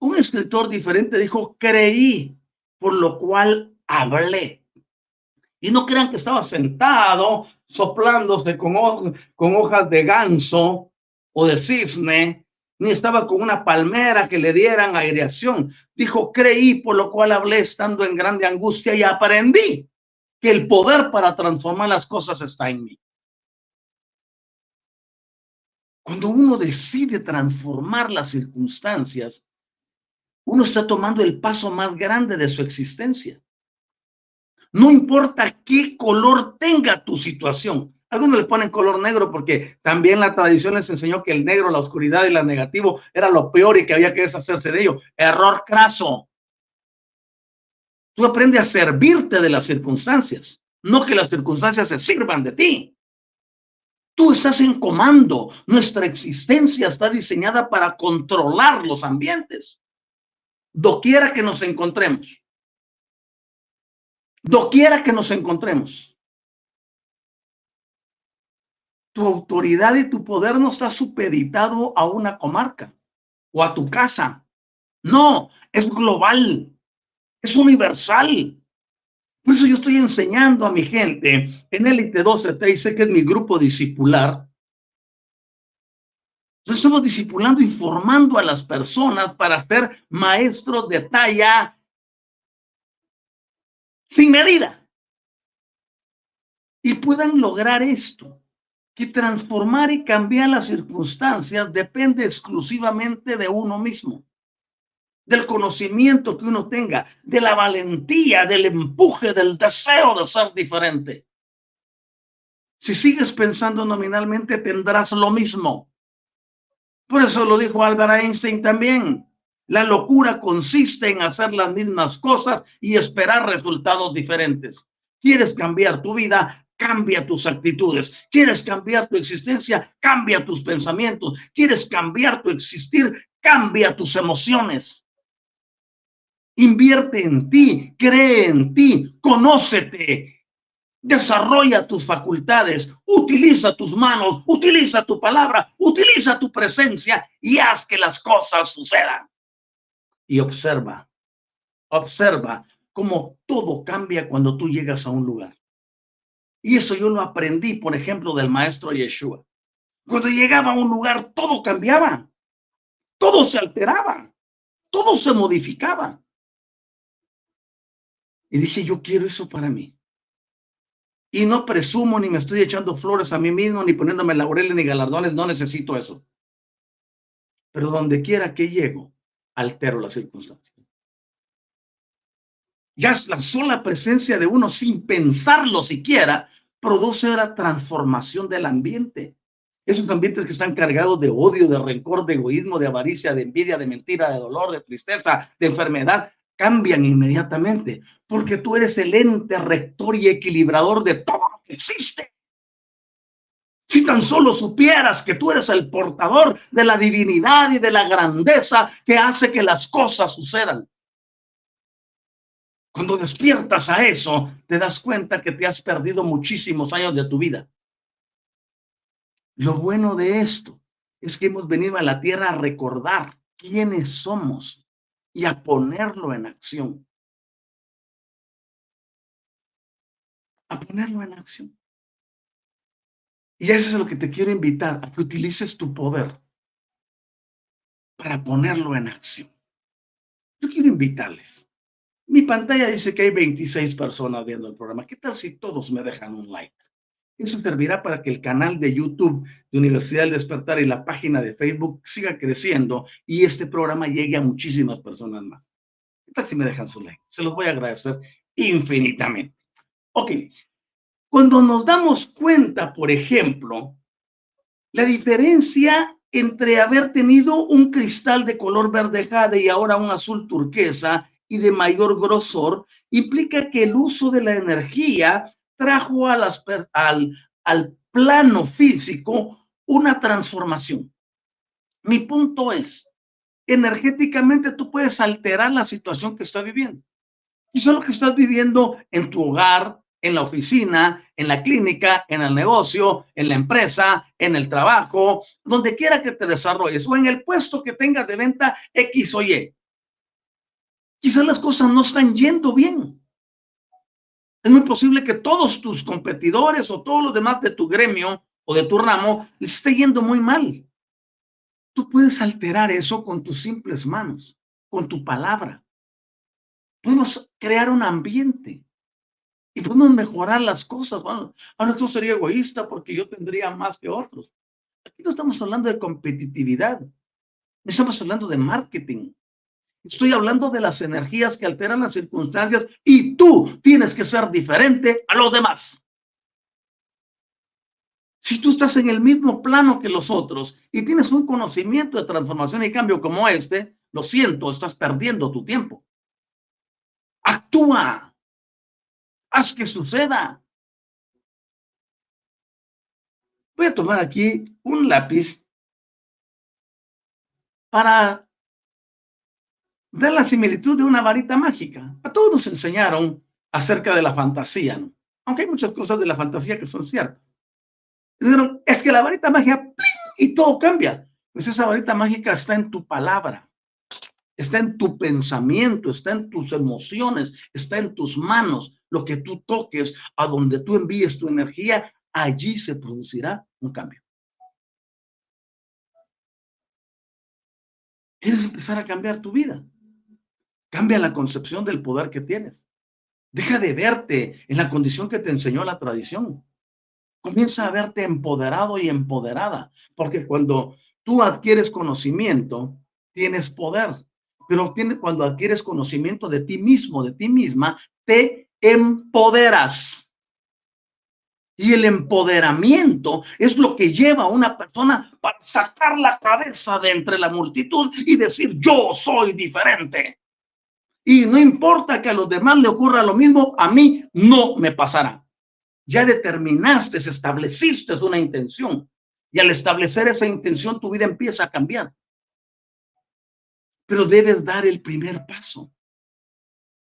S1: un escritor diferente dijo, creí, por lo cual hablé. Y no crean que estaba sentado soplándose con, con hojas de ganso o de cisne, ni estaba con una palmera que le dieran aireación. Dijo, creí, por lo cual hablé estando en grande angustia y aprendí que el poder para transformar las cosas está en mí. Cuando uno decide transformar las circunstancias, uno está tomando el paso más grande de su existencia. No importa qué color tenga tu situación. Algunos le ponen color negro porque también la tradición les enseñó que el negro, la oscuridad y la negativo era lo peor y que había que deshacerse de ello. Error craso. Tú aprendes a servirte de las circunstancias, no que las circunstancias se sirvan de ti. Tú estás en comando. Nuestra existencia está diseñada para controlar los ambientes. doquiera que nos encontremos. Doquiera que nos encontremos. Tu autoridad y tu poder no está supeditado a una comarca o a tu casa. No, es global, es universal. Por eso yo estoy enseñando a mi gente en Elite 12T y sé que es mi grupo discipular. Entonces estamos discipulando y formando a las personas para ser maestros de talla sin medida. Y puedan lograr esto, que transformar y cambiar las circunstancias depende exclusivamente de uno mismo del conocimiento que uno tenga, de la valentía, del empuje, del deseo de ser diferente. Si sigues pensando nominalmente, tendrás lo mismo. Por eso lo dijo Albert Einstein también. La locura consiste en hacer las mismas cosas y esperar resultados diferentes. ¿Quieres cambiar tu vida? Cambia tus actitudes. ¿Quieres cambiar tu existencia? Cambia tus pensamientos. ¿Quieres cambiar tu existir? Cambia tus emociones. Invierte en ti, cree en ti, conócete, desarrolla tus facultades, utiliza tus manos, utiliza tu palabra, utiliza tu presencia y haz que las cosas sucedan. Y observa, observa cómo todo cambia cuando tú llegas a un lugar. Y eso yo lo aprendí, por ejemplo, del maestro Yeshua. Cuando llegaba a un lugar, todo cambiaba, todo se alteraba, todo se modificaba. Y dije, yo quiero eso para mí. Y no presumo ni me estoy echando flores a mí mismo, ni poniéndome laureles ni galardones, no necesito eso. Pero donde quiera que llego, altero las circunstancias. Ya la sola presencia de uno sin pensarlo siquiera produce la transformación del ambiente. Esos ambientes que están cargados de odio, de rencor, de egoísmo, de avaricia, de envidia, de mentira, de dolor, de tristeza, de enfermedad, cambian inmediatamente, porque tú eres el ente rector y equilibrador de todo lo que existe. Si tan solo supieras que tú eres el portador de la divinidad y de la grandeza que hace que las cosas sucedan. Cuando despiertas a eso, te das cuenta que te has perdido muchísimos años de tu vida. Lo bueno de esto es que hemos venido a la tierra a recordar quiénes somos y a ponerlo en acción. A ponerlo en acción. Y eso es lo que te quiero invitar, a que utilices tu poder para ponerlo en acción. Yo quiero invitarles. Mi pantalla dice que hay 26 personas viendo el programa. ¿Qué tal si todos me dejan un like? Eso servirá para que el canal de YouTube de Universidad del Despertar y la página de Facebook siga creciendo y este programa llegue a muchísimas personas más. ¿Qué tal si me dejan su like? Se los voy a agradecer infinitamente. Ok. Cuando nos damos cuenta, por ejemplo, la diferencia entre haber tenido un cristal de color verde jade y ahora un azul turquesa y de mayor grosor, implica que el uso de la energía trajo a las, al, al plano físico una transformación. Mi punto es, energéticamente tú puedes alterar la situación que estás viviendo. Es lo que estás viviendo en tu hogar, en la oficina, en la clínica, en el negocio, en la empresa, en el trabajo, donde quiera que te desarrolles o en el puesto que tengas de venta X o Y. Quizás las cosas no están yendo bien. Es muy posible que todos tus competidores o todos los demás de tu gremio o de tu ramo les esté yendo muy mal. Tú puedes alterar eso con tus simples manos, con tu palabra. Podemos crear un ambiente y podemos mejorar las cosas. Bueno, ahora tú sería egoísta porque yo tendría más que otros. Aquí no estamos hablando de competitividad, estamos hablando de marketing. Estoy hablando de las energías que alteran las circunstancias y tú tienes que ser diferente a los demás. Si tú estás en el mismo plano que los otros y tienes un conocimiento de transformación y cambio como este, lo siento, estás perdiendo tu tiempo. Actúa. Haz que suceda. Voy a tomar aquí un lápiz para da la similitud de una varita mágica. A todos nos enseñaron acerca de la fantasía, ¿no? aunque hay muchas cosas de la fantasía que son ciertas. Dijeron, es que la varita mágica, y todo cambia. Pues esa varita mágica está en tu palabra, está en tu pensamiento, está en tus emociones, está en tus manos. Lo que tú toques, a donde tú envíes tu energía, allí se producirá un cambio. Quieres empezar a cambiar tu vida. Cambia la concepción del poder que tienes. Deja de verte en la condición que te enseñó la tradición. Comienza a verte empoderado y empoderada, porque cuando tú adquieres conocimiento, tienes poder. Pero cuando adquieres conocimiento de ti mismo, de ti misma, te empoderas. Y el empoderamiento es lo que lleva a una persona para sacar la cabeza de entre la multitud y decir, yo soy diferente. Y no importa que a los demás le ocurra lo mismo, a mí no me pasará. Ya determinaste, estableciste una intención. Y al establecer esa intención, tu vida empieza a cambiar. Pero debes dar el primer paso.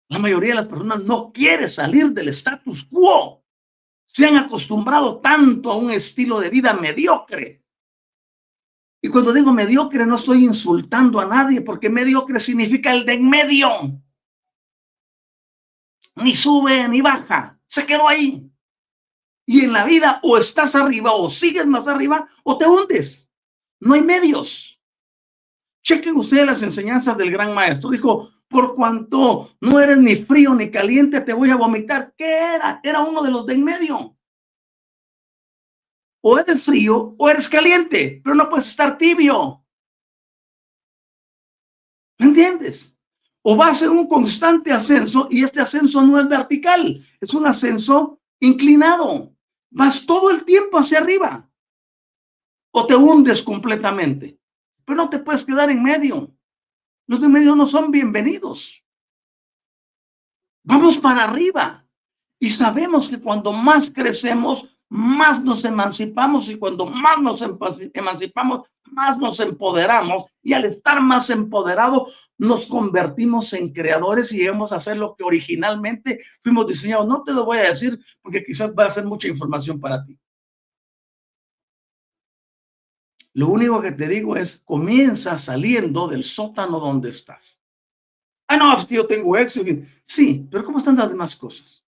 S1: La mayoría de las personas no quiere salir del status quo se han acostumbrado tanto a un estilo de vida mediocre. Y cuando digo mediocre no estoy insultando a nadie porque mediocre significa el de en medio. Ni sube ni baja, se quedó ahí. Y en la vida o estás arriba o sigues más arriba o te hundes. No hay medios. Chequen ustedes las enseñanzas del gran maestro. Dijo, por cuanto no eres ni frío ni caliente, te voy a vomitar. ¿Qué era? Era uno de los de en medio. O eres frío o eres caliente, pero no puedes estar tibio. ¿Me entiendes? O va a ser un constante ascenso y este ascenso no es vertical, es un ascenso inclinado. Vas todo el tiempo hacia arriba. O te hundes completamente, pero no te puedes quedar en medio. Los de medio no son bienvenidos. Vamos para arriba. Y sabemos que cuando más crecemos, más nos emancipamos y cuando más nos emancipamos, más nos empoderamos y al estar más empoderados nos convertimos en creadores y llegamos a hacer lo que originalmente fuimos diseñados. No te lo voy a decir porque quizás va a ser mucha información para ti. Lo único que te digo es, comienza saliendo del sótano donde estás. Ah, no, es que yo tengo éxito. Sí, pero ¿cómo están las demás cosas?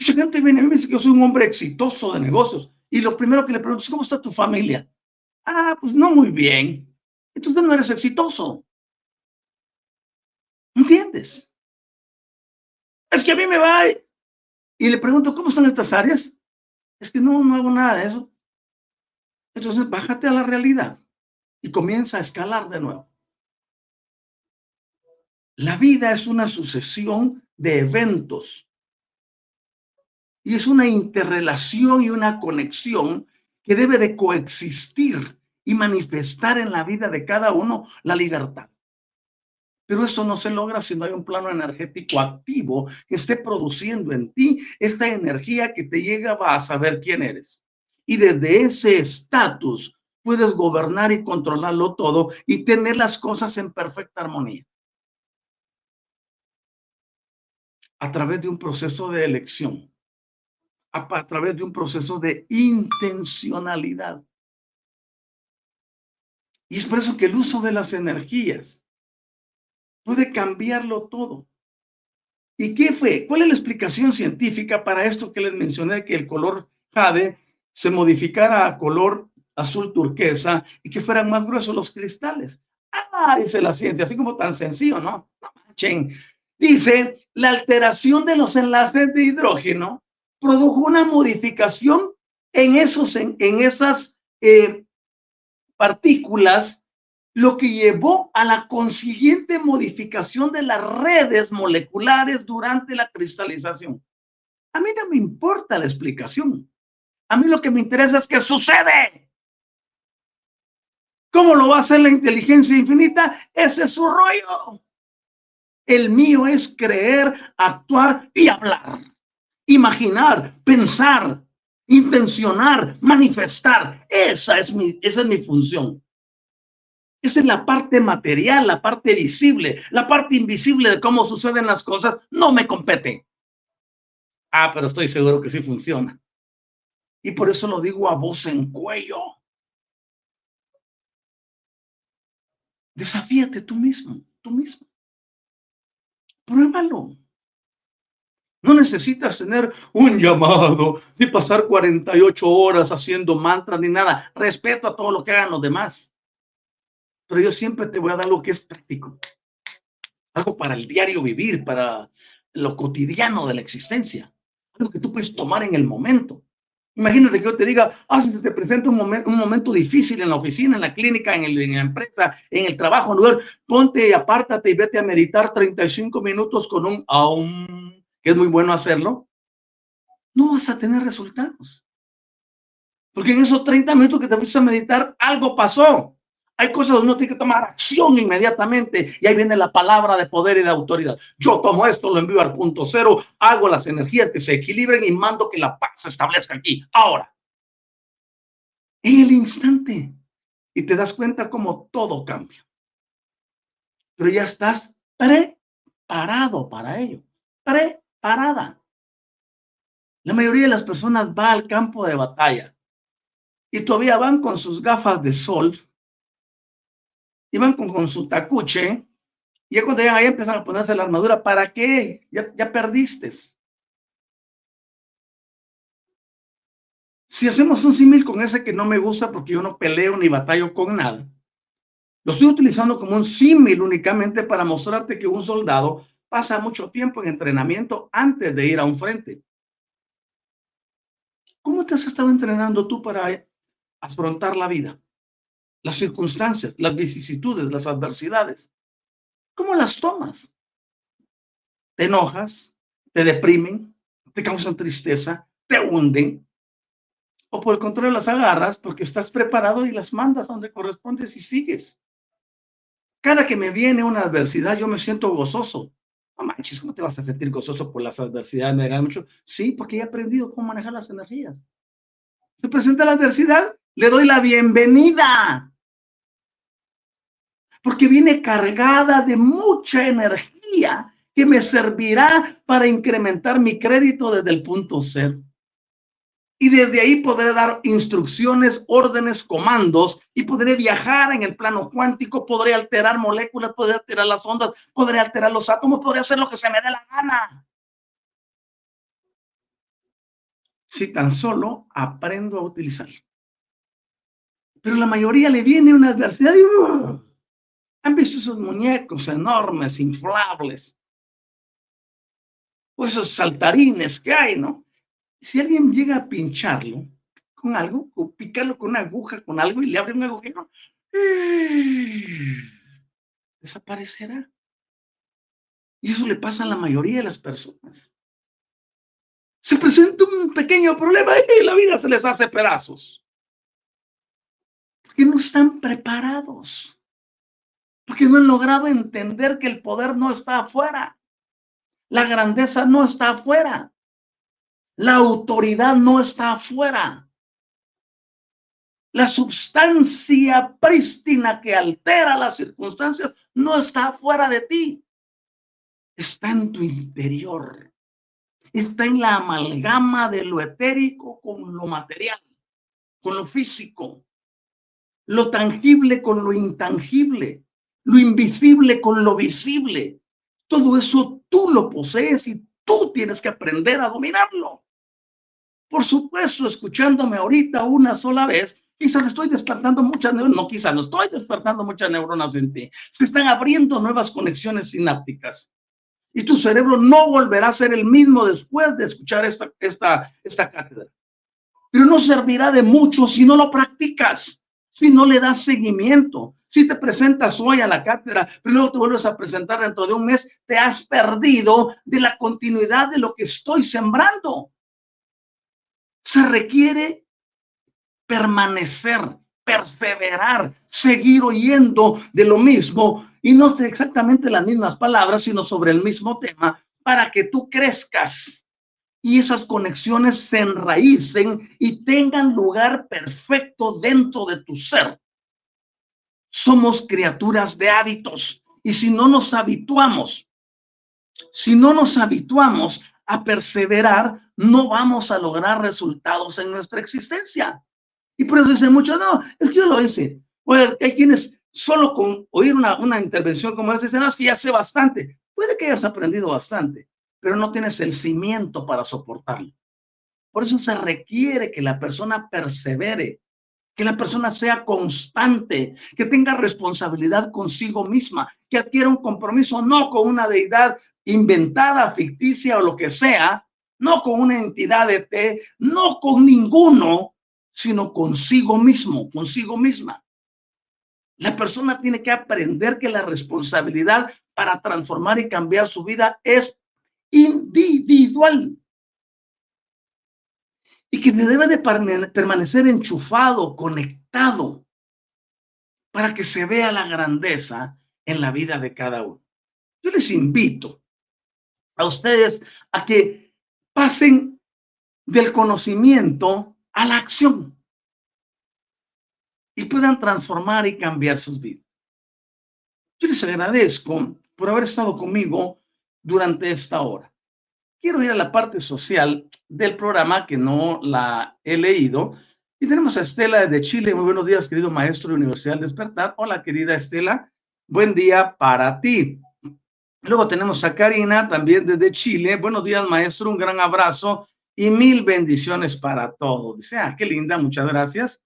S1: Mucha gente viene y me dice que yo soy un hombre exitoso de negocios. Y lo primero que le pregunto es, ¿cómo está tu familia? Ah, pues no muy bien. Entonces no eres exitoso. ¿Entiendes? Es que a mí me va y le pregunto, ¿cómo están estas áreas? Es que no, no hago nada de eso. Entonces, bájate a la realidad y comienza a escalar de nuevo. La vida es una sucesión de eventos y es una interrelación y una conexión que debe de coexistir y manifestar en la vida de cada uno la libertad. Pero eso no se logra si no hay un plano energético activo que esté produciendo en ti esta energía que te llega a saber quién eres y desde ese estatus puedes gobernar y controlarlo todo y tener las cosas en perfecta armonía. A través de un proceso de elección, a, través de un proceso de intencionalidad. Y es por eso que el uso de las energías puede cambiarlo todo. ¿Y qué fue? ¿Cuál es la explicación científica para esto que les mencioné, que el color jade se modificara a color azul turquesa y que fueran más gruesos los cristales. Ah, dice la ciencia, así como tan sencillo, ¿no? No. Dice, la alteración de los enlaces de hidrógeno produjo una modificación en, esos, en, esas eh, partículas, lo que llevó a la consiguiente modificación de las redes moleculares durante la cristalización. A mí no me importa la explicación. A mí lo que me interesa es qué sucede. ¿Cómo lo va a hacer la inteligencia infinita? Ese es su rollo. El mío es creer, actuar y hablar. Imaginar, pensar, intencionar, manifestar. Esa es mi, esa es mi función. Esa es la parte material, la parte visible, la parte invisible de cómo suceden las cosas, no me compete. Ah, pero estoy seguro que sí funciona. Y por eso lo digo a voz en cuello. Desafíate tú mismo, tú mismo. Pruébalo. No necesitas tener un llamado ni pasar 48 horas haciendo mantras ni nada. Respeto a todo lo que hagan los demás. Pero yo siempre te voy a dar lo que es práctico. Algo para el diario vivir, para lo cotidiano de la existencia. Algo que tú puedes tomar en el momento. Imagínate que yo te diga, ah, si te presenta un, momento, un momento difícil en la oficina, en la clínica, en, el, en la empresa, en el trabajo, en lugar, ponte y apártate y vete a meditar 35 minutos con un aum, que es muy bueno hacerlo. No vas a tener resultados. Porque en esos 30 minutos que te fuiste a meditar, algo pasó. Hay cosas donde uno tiene que tomar acción inmediatamente y ahí viene la palabra de poder y de autoridad. Yo tomo esto, lo envío al punto cero, hago las energías que se equilibren y mando que la paz se establezca aquí, ahora. En el instante. Y te das cuenta cómo todo cambia. Pero ya estás preparado para ello. Preparada. La mayoría de las personas va al campo de batalla y todavía van con sus gafas de sol iban con, con su tacuche, y ya cuando llegan ahí empiezan a ponerse la armadura, ¿para qué? Ya, ya perdiste. Si hacemos un símil con ese que no me gusta porque yo no peleo ni batallo con nada, lo estoy utilizando como un símil únicamente para mostrarte que un soldado pasa mucho tiempo en entrenamiento antes de ir a un frente. ¿Cómo te has estado entrenando tú para afrontar la vida? las circunstancias, las vicisitudes, las adversidades. ¿Cómo las tomas? ¿Te enojas? ¿Te deprimen? ¿Te causan tristeza? ¿Te hunden? O por el contrario las agarras porque estás preparado y las mandas donde correspondes y sigues. Cada que me viene una adversidad, yo me siento gozoso. No manches, ¿cómo te vas a sentir gozoso por las adversidades? Me mucho. Sí, porque he aprendido cómo manejar las energías. Se presenta la adversidad, le doy la bienvenida porque viene cargada de mucha energía que me servirá para incrementar mi crédito desde el punto cero. Y desde ahí podré dar instrucciones, órdenes, comandos y podré viajar en el plano cuántico, podré alterar moléculas, podré alterar las ondas, podré alterar los átomos, podré hacer lo que se me dé la gana. Si tan solo aprendo a utilizarlo. Pero la mayoría le viene una adversidad y uh, ¿Han visto esos muñecos enormes, inflables? O esos saltarines que hay, ¿no? Si alguien llega a pincharlo con algo, o picarlo con una aguja, con algo, y le abre un agujero, desaparecerá. Y eso le pasa a la mayoría de las personas. Se presenta un pequeño problema y la vida se les hace pedazos. Porque no están preparados porque no han logrado entender que el poder no está afuera. La grandeza no está afuera. La autoridad no está afuera. La sustancia prístina que altera las circunstancias no está afuera de ti. Está en tu interior. Está en la amalgama de lo etérico con lo material, con lo físico, lo tangible con lo intangible lo invisible con lo visible. Todo eso tú lo posees y tú tienes que aprender a dominarlo. Por supuesto, escuchándome ahorita una sola vez, quizás estoy despertando muchas neuronas, no, quizás no estoy despertando muchas neuronas en ti. Se están abriendo nuevas conexiones sinápticas. Y tu cerebro no volverá a ser el mismo después de escuchar esta, esta, esta cátedra. Pero no servirá de mucho si no lo practicas, si no le das seguimiento, si te presentas hoy a la cátedra, pero luego te vuelves a presentar dentro de un mes, te has perdido de la continuidad de lo que estoy sembrando. Se requiere permanecer, perseverar, seguir oyendo de lo mismo y no exactamente las mismas palabras, sino sobre el mismo tema para que tú crezcas y esas conexiones se enraícen y tengan lugar perfecto dentro de tu ser. somos criaturas de hábitos. Y si no nos habituamos, si no nos habituamos a perseverar, no vamos a lograr resultados en nuestra existencia. Y por eso dicen muchos, no, es que yo lo hice. Hay quienes solo con oír una, una intervención como esta dicen, no, es que ya sé bastante. Puede que hayas aprendido bastante, pero no tienes el cimiento para soportarlo. Por eso se requiere que la persona persevere, que la persona sea constante, que tenga responsabilidad consigo misma, que adquiera un compromiso no con una deidad inventada, ficticia o lo que sea, no con una entidad de té, no con ninguno, sino consigo mismo, consigo misma. La persona tiene que aprender que la responsabilidad para transformar y cambiar su vida es individual y que debe de permanecer enchufado, conectado, para que se vea la grandeza en la vida de cada uno. Yo les invito a ustedes a que pasen del conocimiento a la acción y puedan transformar y cambiar sus vidas. Yo les agradezco por haber estado conmigo durante esta hora quiero ir a la parte social del programa que no la he leído. Y tenemos a Estela de Chile. Muy buenos días, querido maestro de Universidad Despertar. Hola, querida Estela. Buen día para ti. Luego tenemos a Karina, también desde Chile. Buenos días, maestro. Un gran abrazo y mil bendiciones para todos. Dice, ah, qué linda, muchas gracias.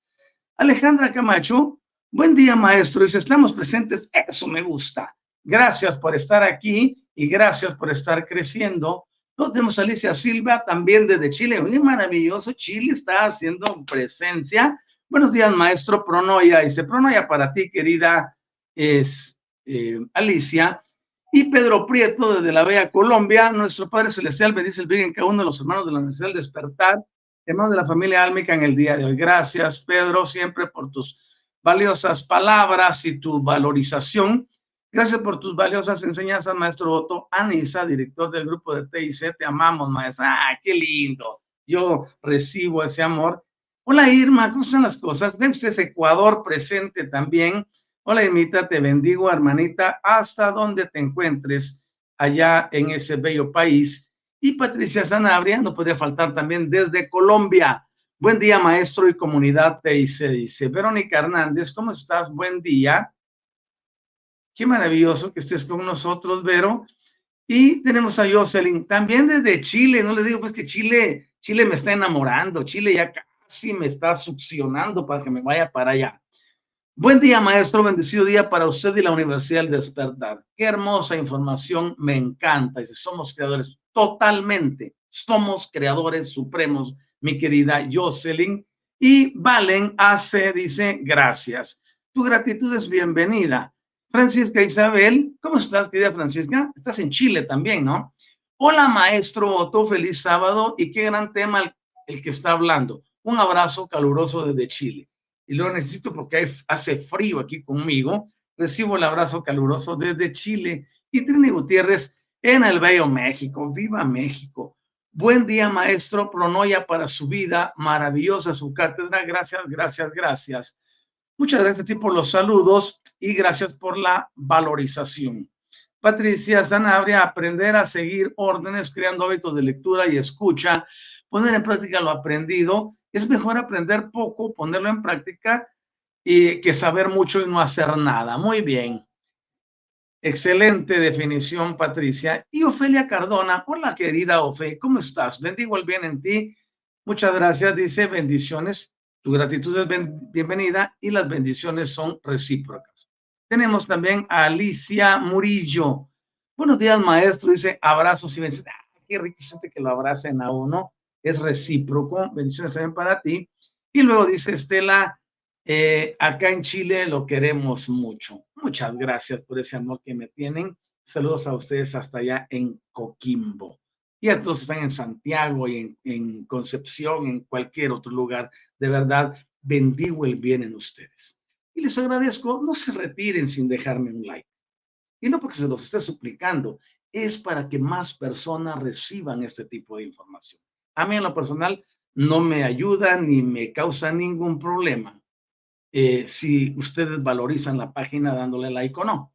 S1: Alejandra Camacho, buen día, maestro. Dice, estamos presentes. Eso me gusta. Gracias por estar aquí y gracias por estar creciendo Luego tenemos a Alicia Silva, también desde Chile. Muy maravilloso, Chile está haciendo presencia. Buenos días, maestro Pronoya. Dice, Pronoya para ti, querida es, eh, Alicia. Y Pedro Prieto, desde la Bella Colombia. Nuestro Padre Celestial bendice el bien en cada uno de los hermanos de la Universidad del Despertar, hermanos de la familia Álmica en el día de hoy. Gracias, Pedro, siempre por tus valiosas palabras y tu valorización Gracias por tus valiosas enseñanzas, maestro Otto. Anisa, director del grupo de TIC, te amamos, maestra. ¡Ah, qué lindo! Yo recibo ese amor. Hola, Irma, ¿cómo están las cosas? Ven, es Ecuador presente también. Hola, Irmita, te bendigo, hermanita, hasta donde te encuentres allá en ese bello país. Y Patricia Sanabria, no podría faltar también desde Colombia. Buen día, maestro y comunidad TIC, dice. Verónica Hernández, ¿cómo estás? Buen día. Qué maravilloso que estés con nosotros, Vero. Y tenemos a Jocelyn, también desde Chile. No le digo pues que Chile, Chile me está enamorando. Chile ya casi me está succionando para que me vaya para allá. Buen día, maestro. Bendecido día para usted y la Universidad del Despertar. Qué hermosa información. Me encanta. Dice, somos creadores totalmente. Somos creadores supremos, mi querida Jocelyn. Y Valen hace, dice, gracias. Tu gratitud es bienvenida. Francisca Isabel, ¿cómo estás, querida Francisca? Estás en Chile también, ¿no? Hola, maestro Otto, feliz sábado y qué gran tema el, que está hablando. Un abrazo caluroso desde Chile. Y lo necesito porque hace frío aquí conmigo. Recibo el abrazo caluroso desde Chile. Y Trini Gutiérrez en el Bello México. ¡Viva México! Buen día, maestro. Pronoya para su vida. Maravillosa su cátedra. Gracias, gracias, gracias. Muchas gracias a ti por los saludos y gracias por la valorización. Patricia Sanabria, aprender a seguir órdenes, creando hábitos de lectura y escucha, poner en práctica lo aprendido. Es mejor aprender poco, ponerlo en práctica y que saber mucho y no hacer nada. Muy bien. Excelente definición, Patricia. Y Ofelia Cardona, hola querida Ofe, ¿cómo estás? Bendigo el bien en ti. Muchas gracias, dice bendiciones tu gratitud es bienvenida y las bendiciones son recíprocas. Tenemos también a Alicia Murillo. Buenos días, maestro. Dice abrazos y bendiciones. Ah, qué rico que lo abracen a uno. Es recíproco. Bendiciones también para ti. Y luego dice Estela, eh, acá en Chile lo queremos mucho. Muchas gracias por ese amor que me tienen. Saludos a ustedes hasta allá en Coquimbo y a todos están en Santiago y en, en Concepción, en cualquier otro lugar. De verdad, bendigo el bien en ustedes. Y les agradezco, no se retiren sin dejarme un like. Y no porque se los esté suplicando, es para que más personas reciban este tipo de información. A mí en lo personal no me ayuda ni me causa ningún problema eh, si ustedes valorizan la página dándole like o no.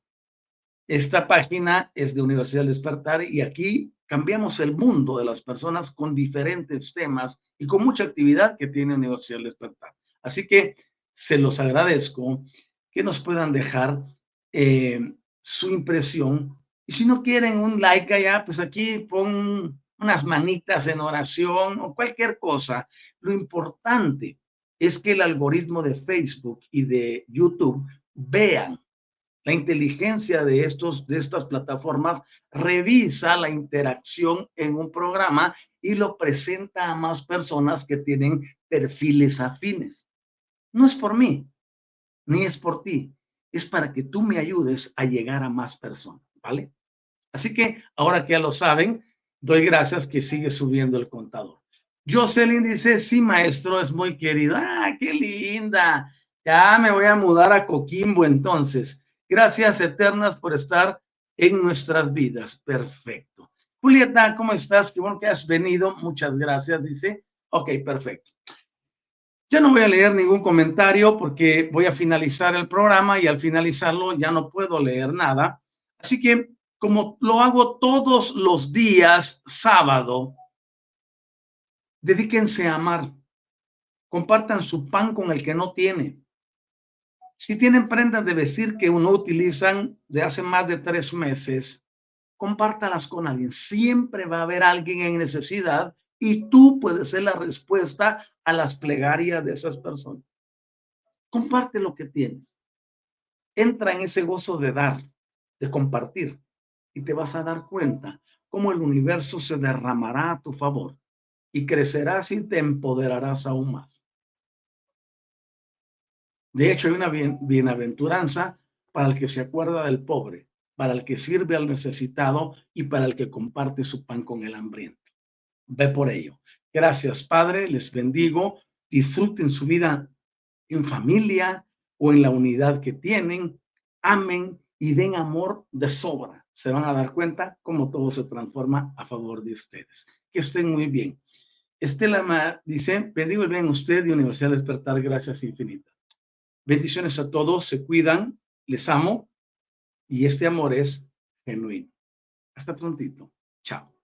S1: Esta página es de Universidad del Despertar y aquí cambiamos el mundo de las personas con diferentes temas y con mucha actividad que tiene Universidad del Despertar. Así que se los agradezco que nos puedan dejar eh, su impresión. Y si no quieren un like allá, pues aquí pon unas manitas en oración o cualquier cosa. Lo importante es que el algoritmo de Facebook y de YouTube vean la inteligencia de, estos, de estas plataformas revisa la interacción en un programa y lo presenta a más personas que tienen perfiles afines. No es por mí, ni es por ti, es para que tú me ayudes a llegar a más personas, ¿vale? Así que ahora que ya lo saben, doy gracias que sigue subiendo el contador. Jocelyn dice, sí, maestro, es muy querida. ¡Ah, qué linda! Ya me voy a mudar a Coquimbo entonces. Gracias eternas por estar en nuestras vidas. Perfecto. Julieta, ¿cómo estás? Qué bueno que has venido. Muchas gracias, dice. Ok, perfecto. Ya no voy a leer ningún comentario porque voy a finalizar el programa y al finalizarlo ya no puedo leer nada. Así que como lo hago todos los días sábado, dedíquense a amar. Compartan su pan con el que no tiene. Si tienen prendas de vestir que uno utilizan de hace más de tres meses, compártalas con alguien. Siempre va a haber alguien en necesidad y tú puedes ser la respuesta a las plegarias de esas personas. Comparte lo que tienes. Entra en ese gozo de dar, de compartir, y te vas a dar cuenta cómo el universo se derramará a tu favor y crecerás y te empoderarás aún más. De hecho, hay una bienaventuranza para el que se acuerda del pobre, para el que sirve al necesitado y para el que comparte su pan con el hambriento. Ve por ello. Gracias, Padre, les bendigo. Disfruten su vida en familia o en la unidad que tienen. Amen y den amor de sobra. Se van a dar cuenta cómo todo se transforma a favor de ustedes. Que estén muy bien. Estela dice, bendigo el bien usted y Universidad Despertar. Gracias infinitas. Bendiciones a todos, se cuidan, les amo y este amor es genuino. Hasta prontito. Chao.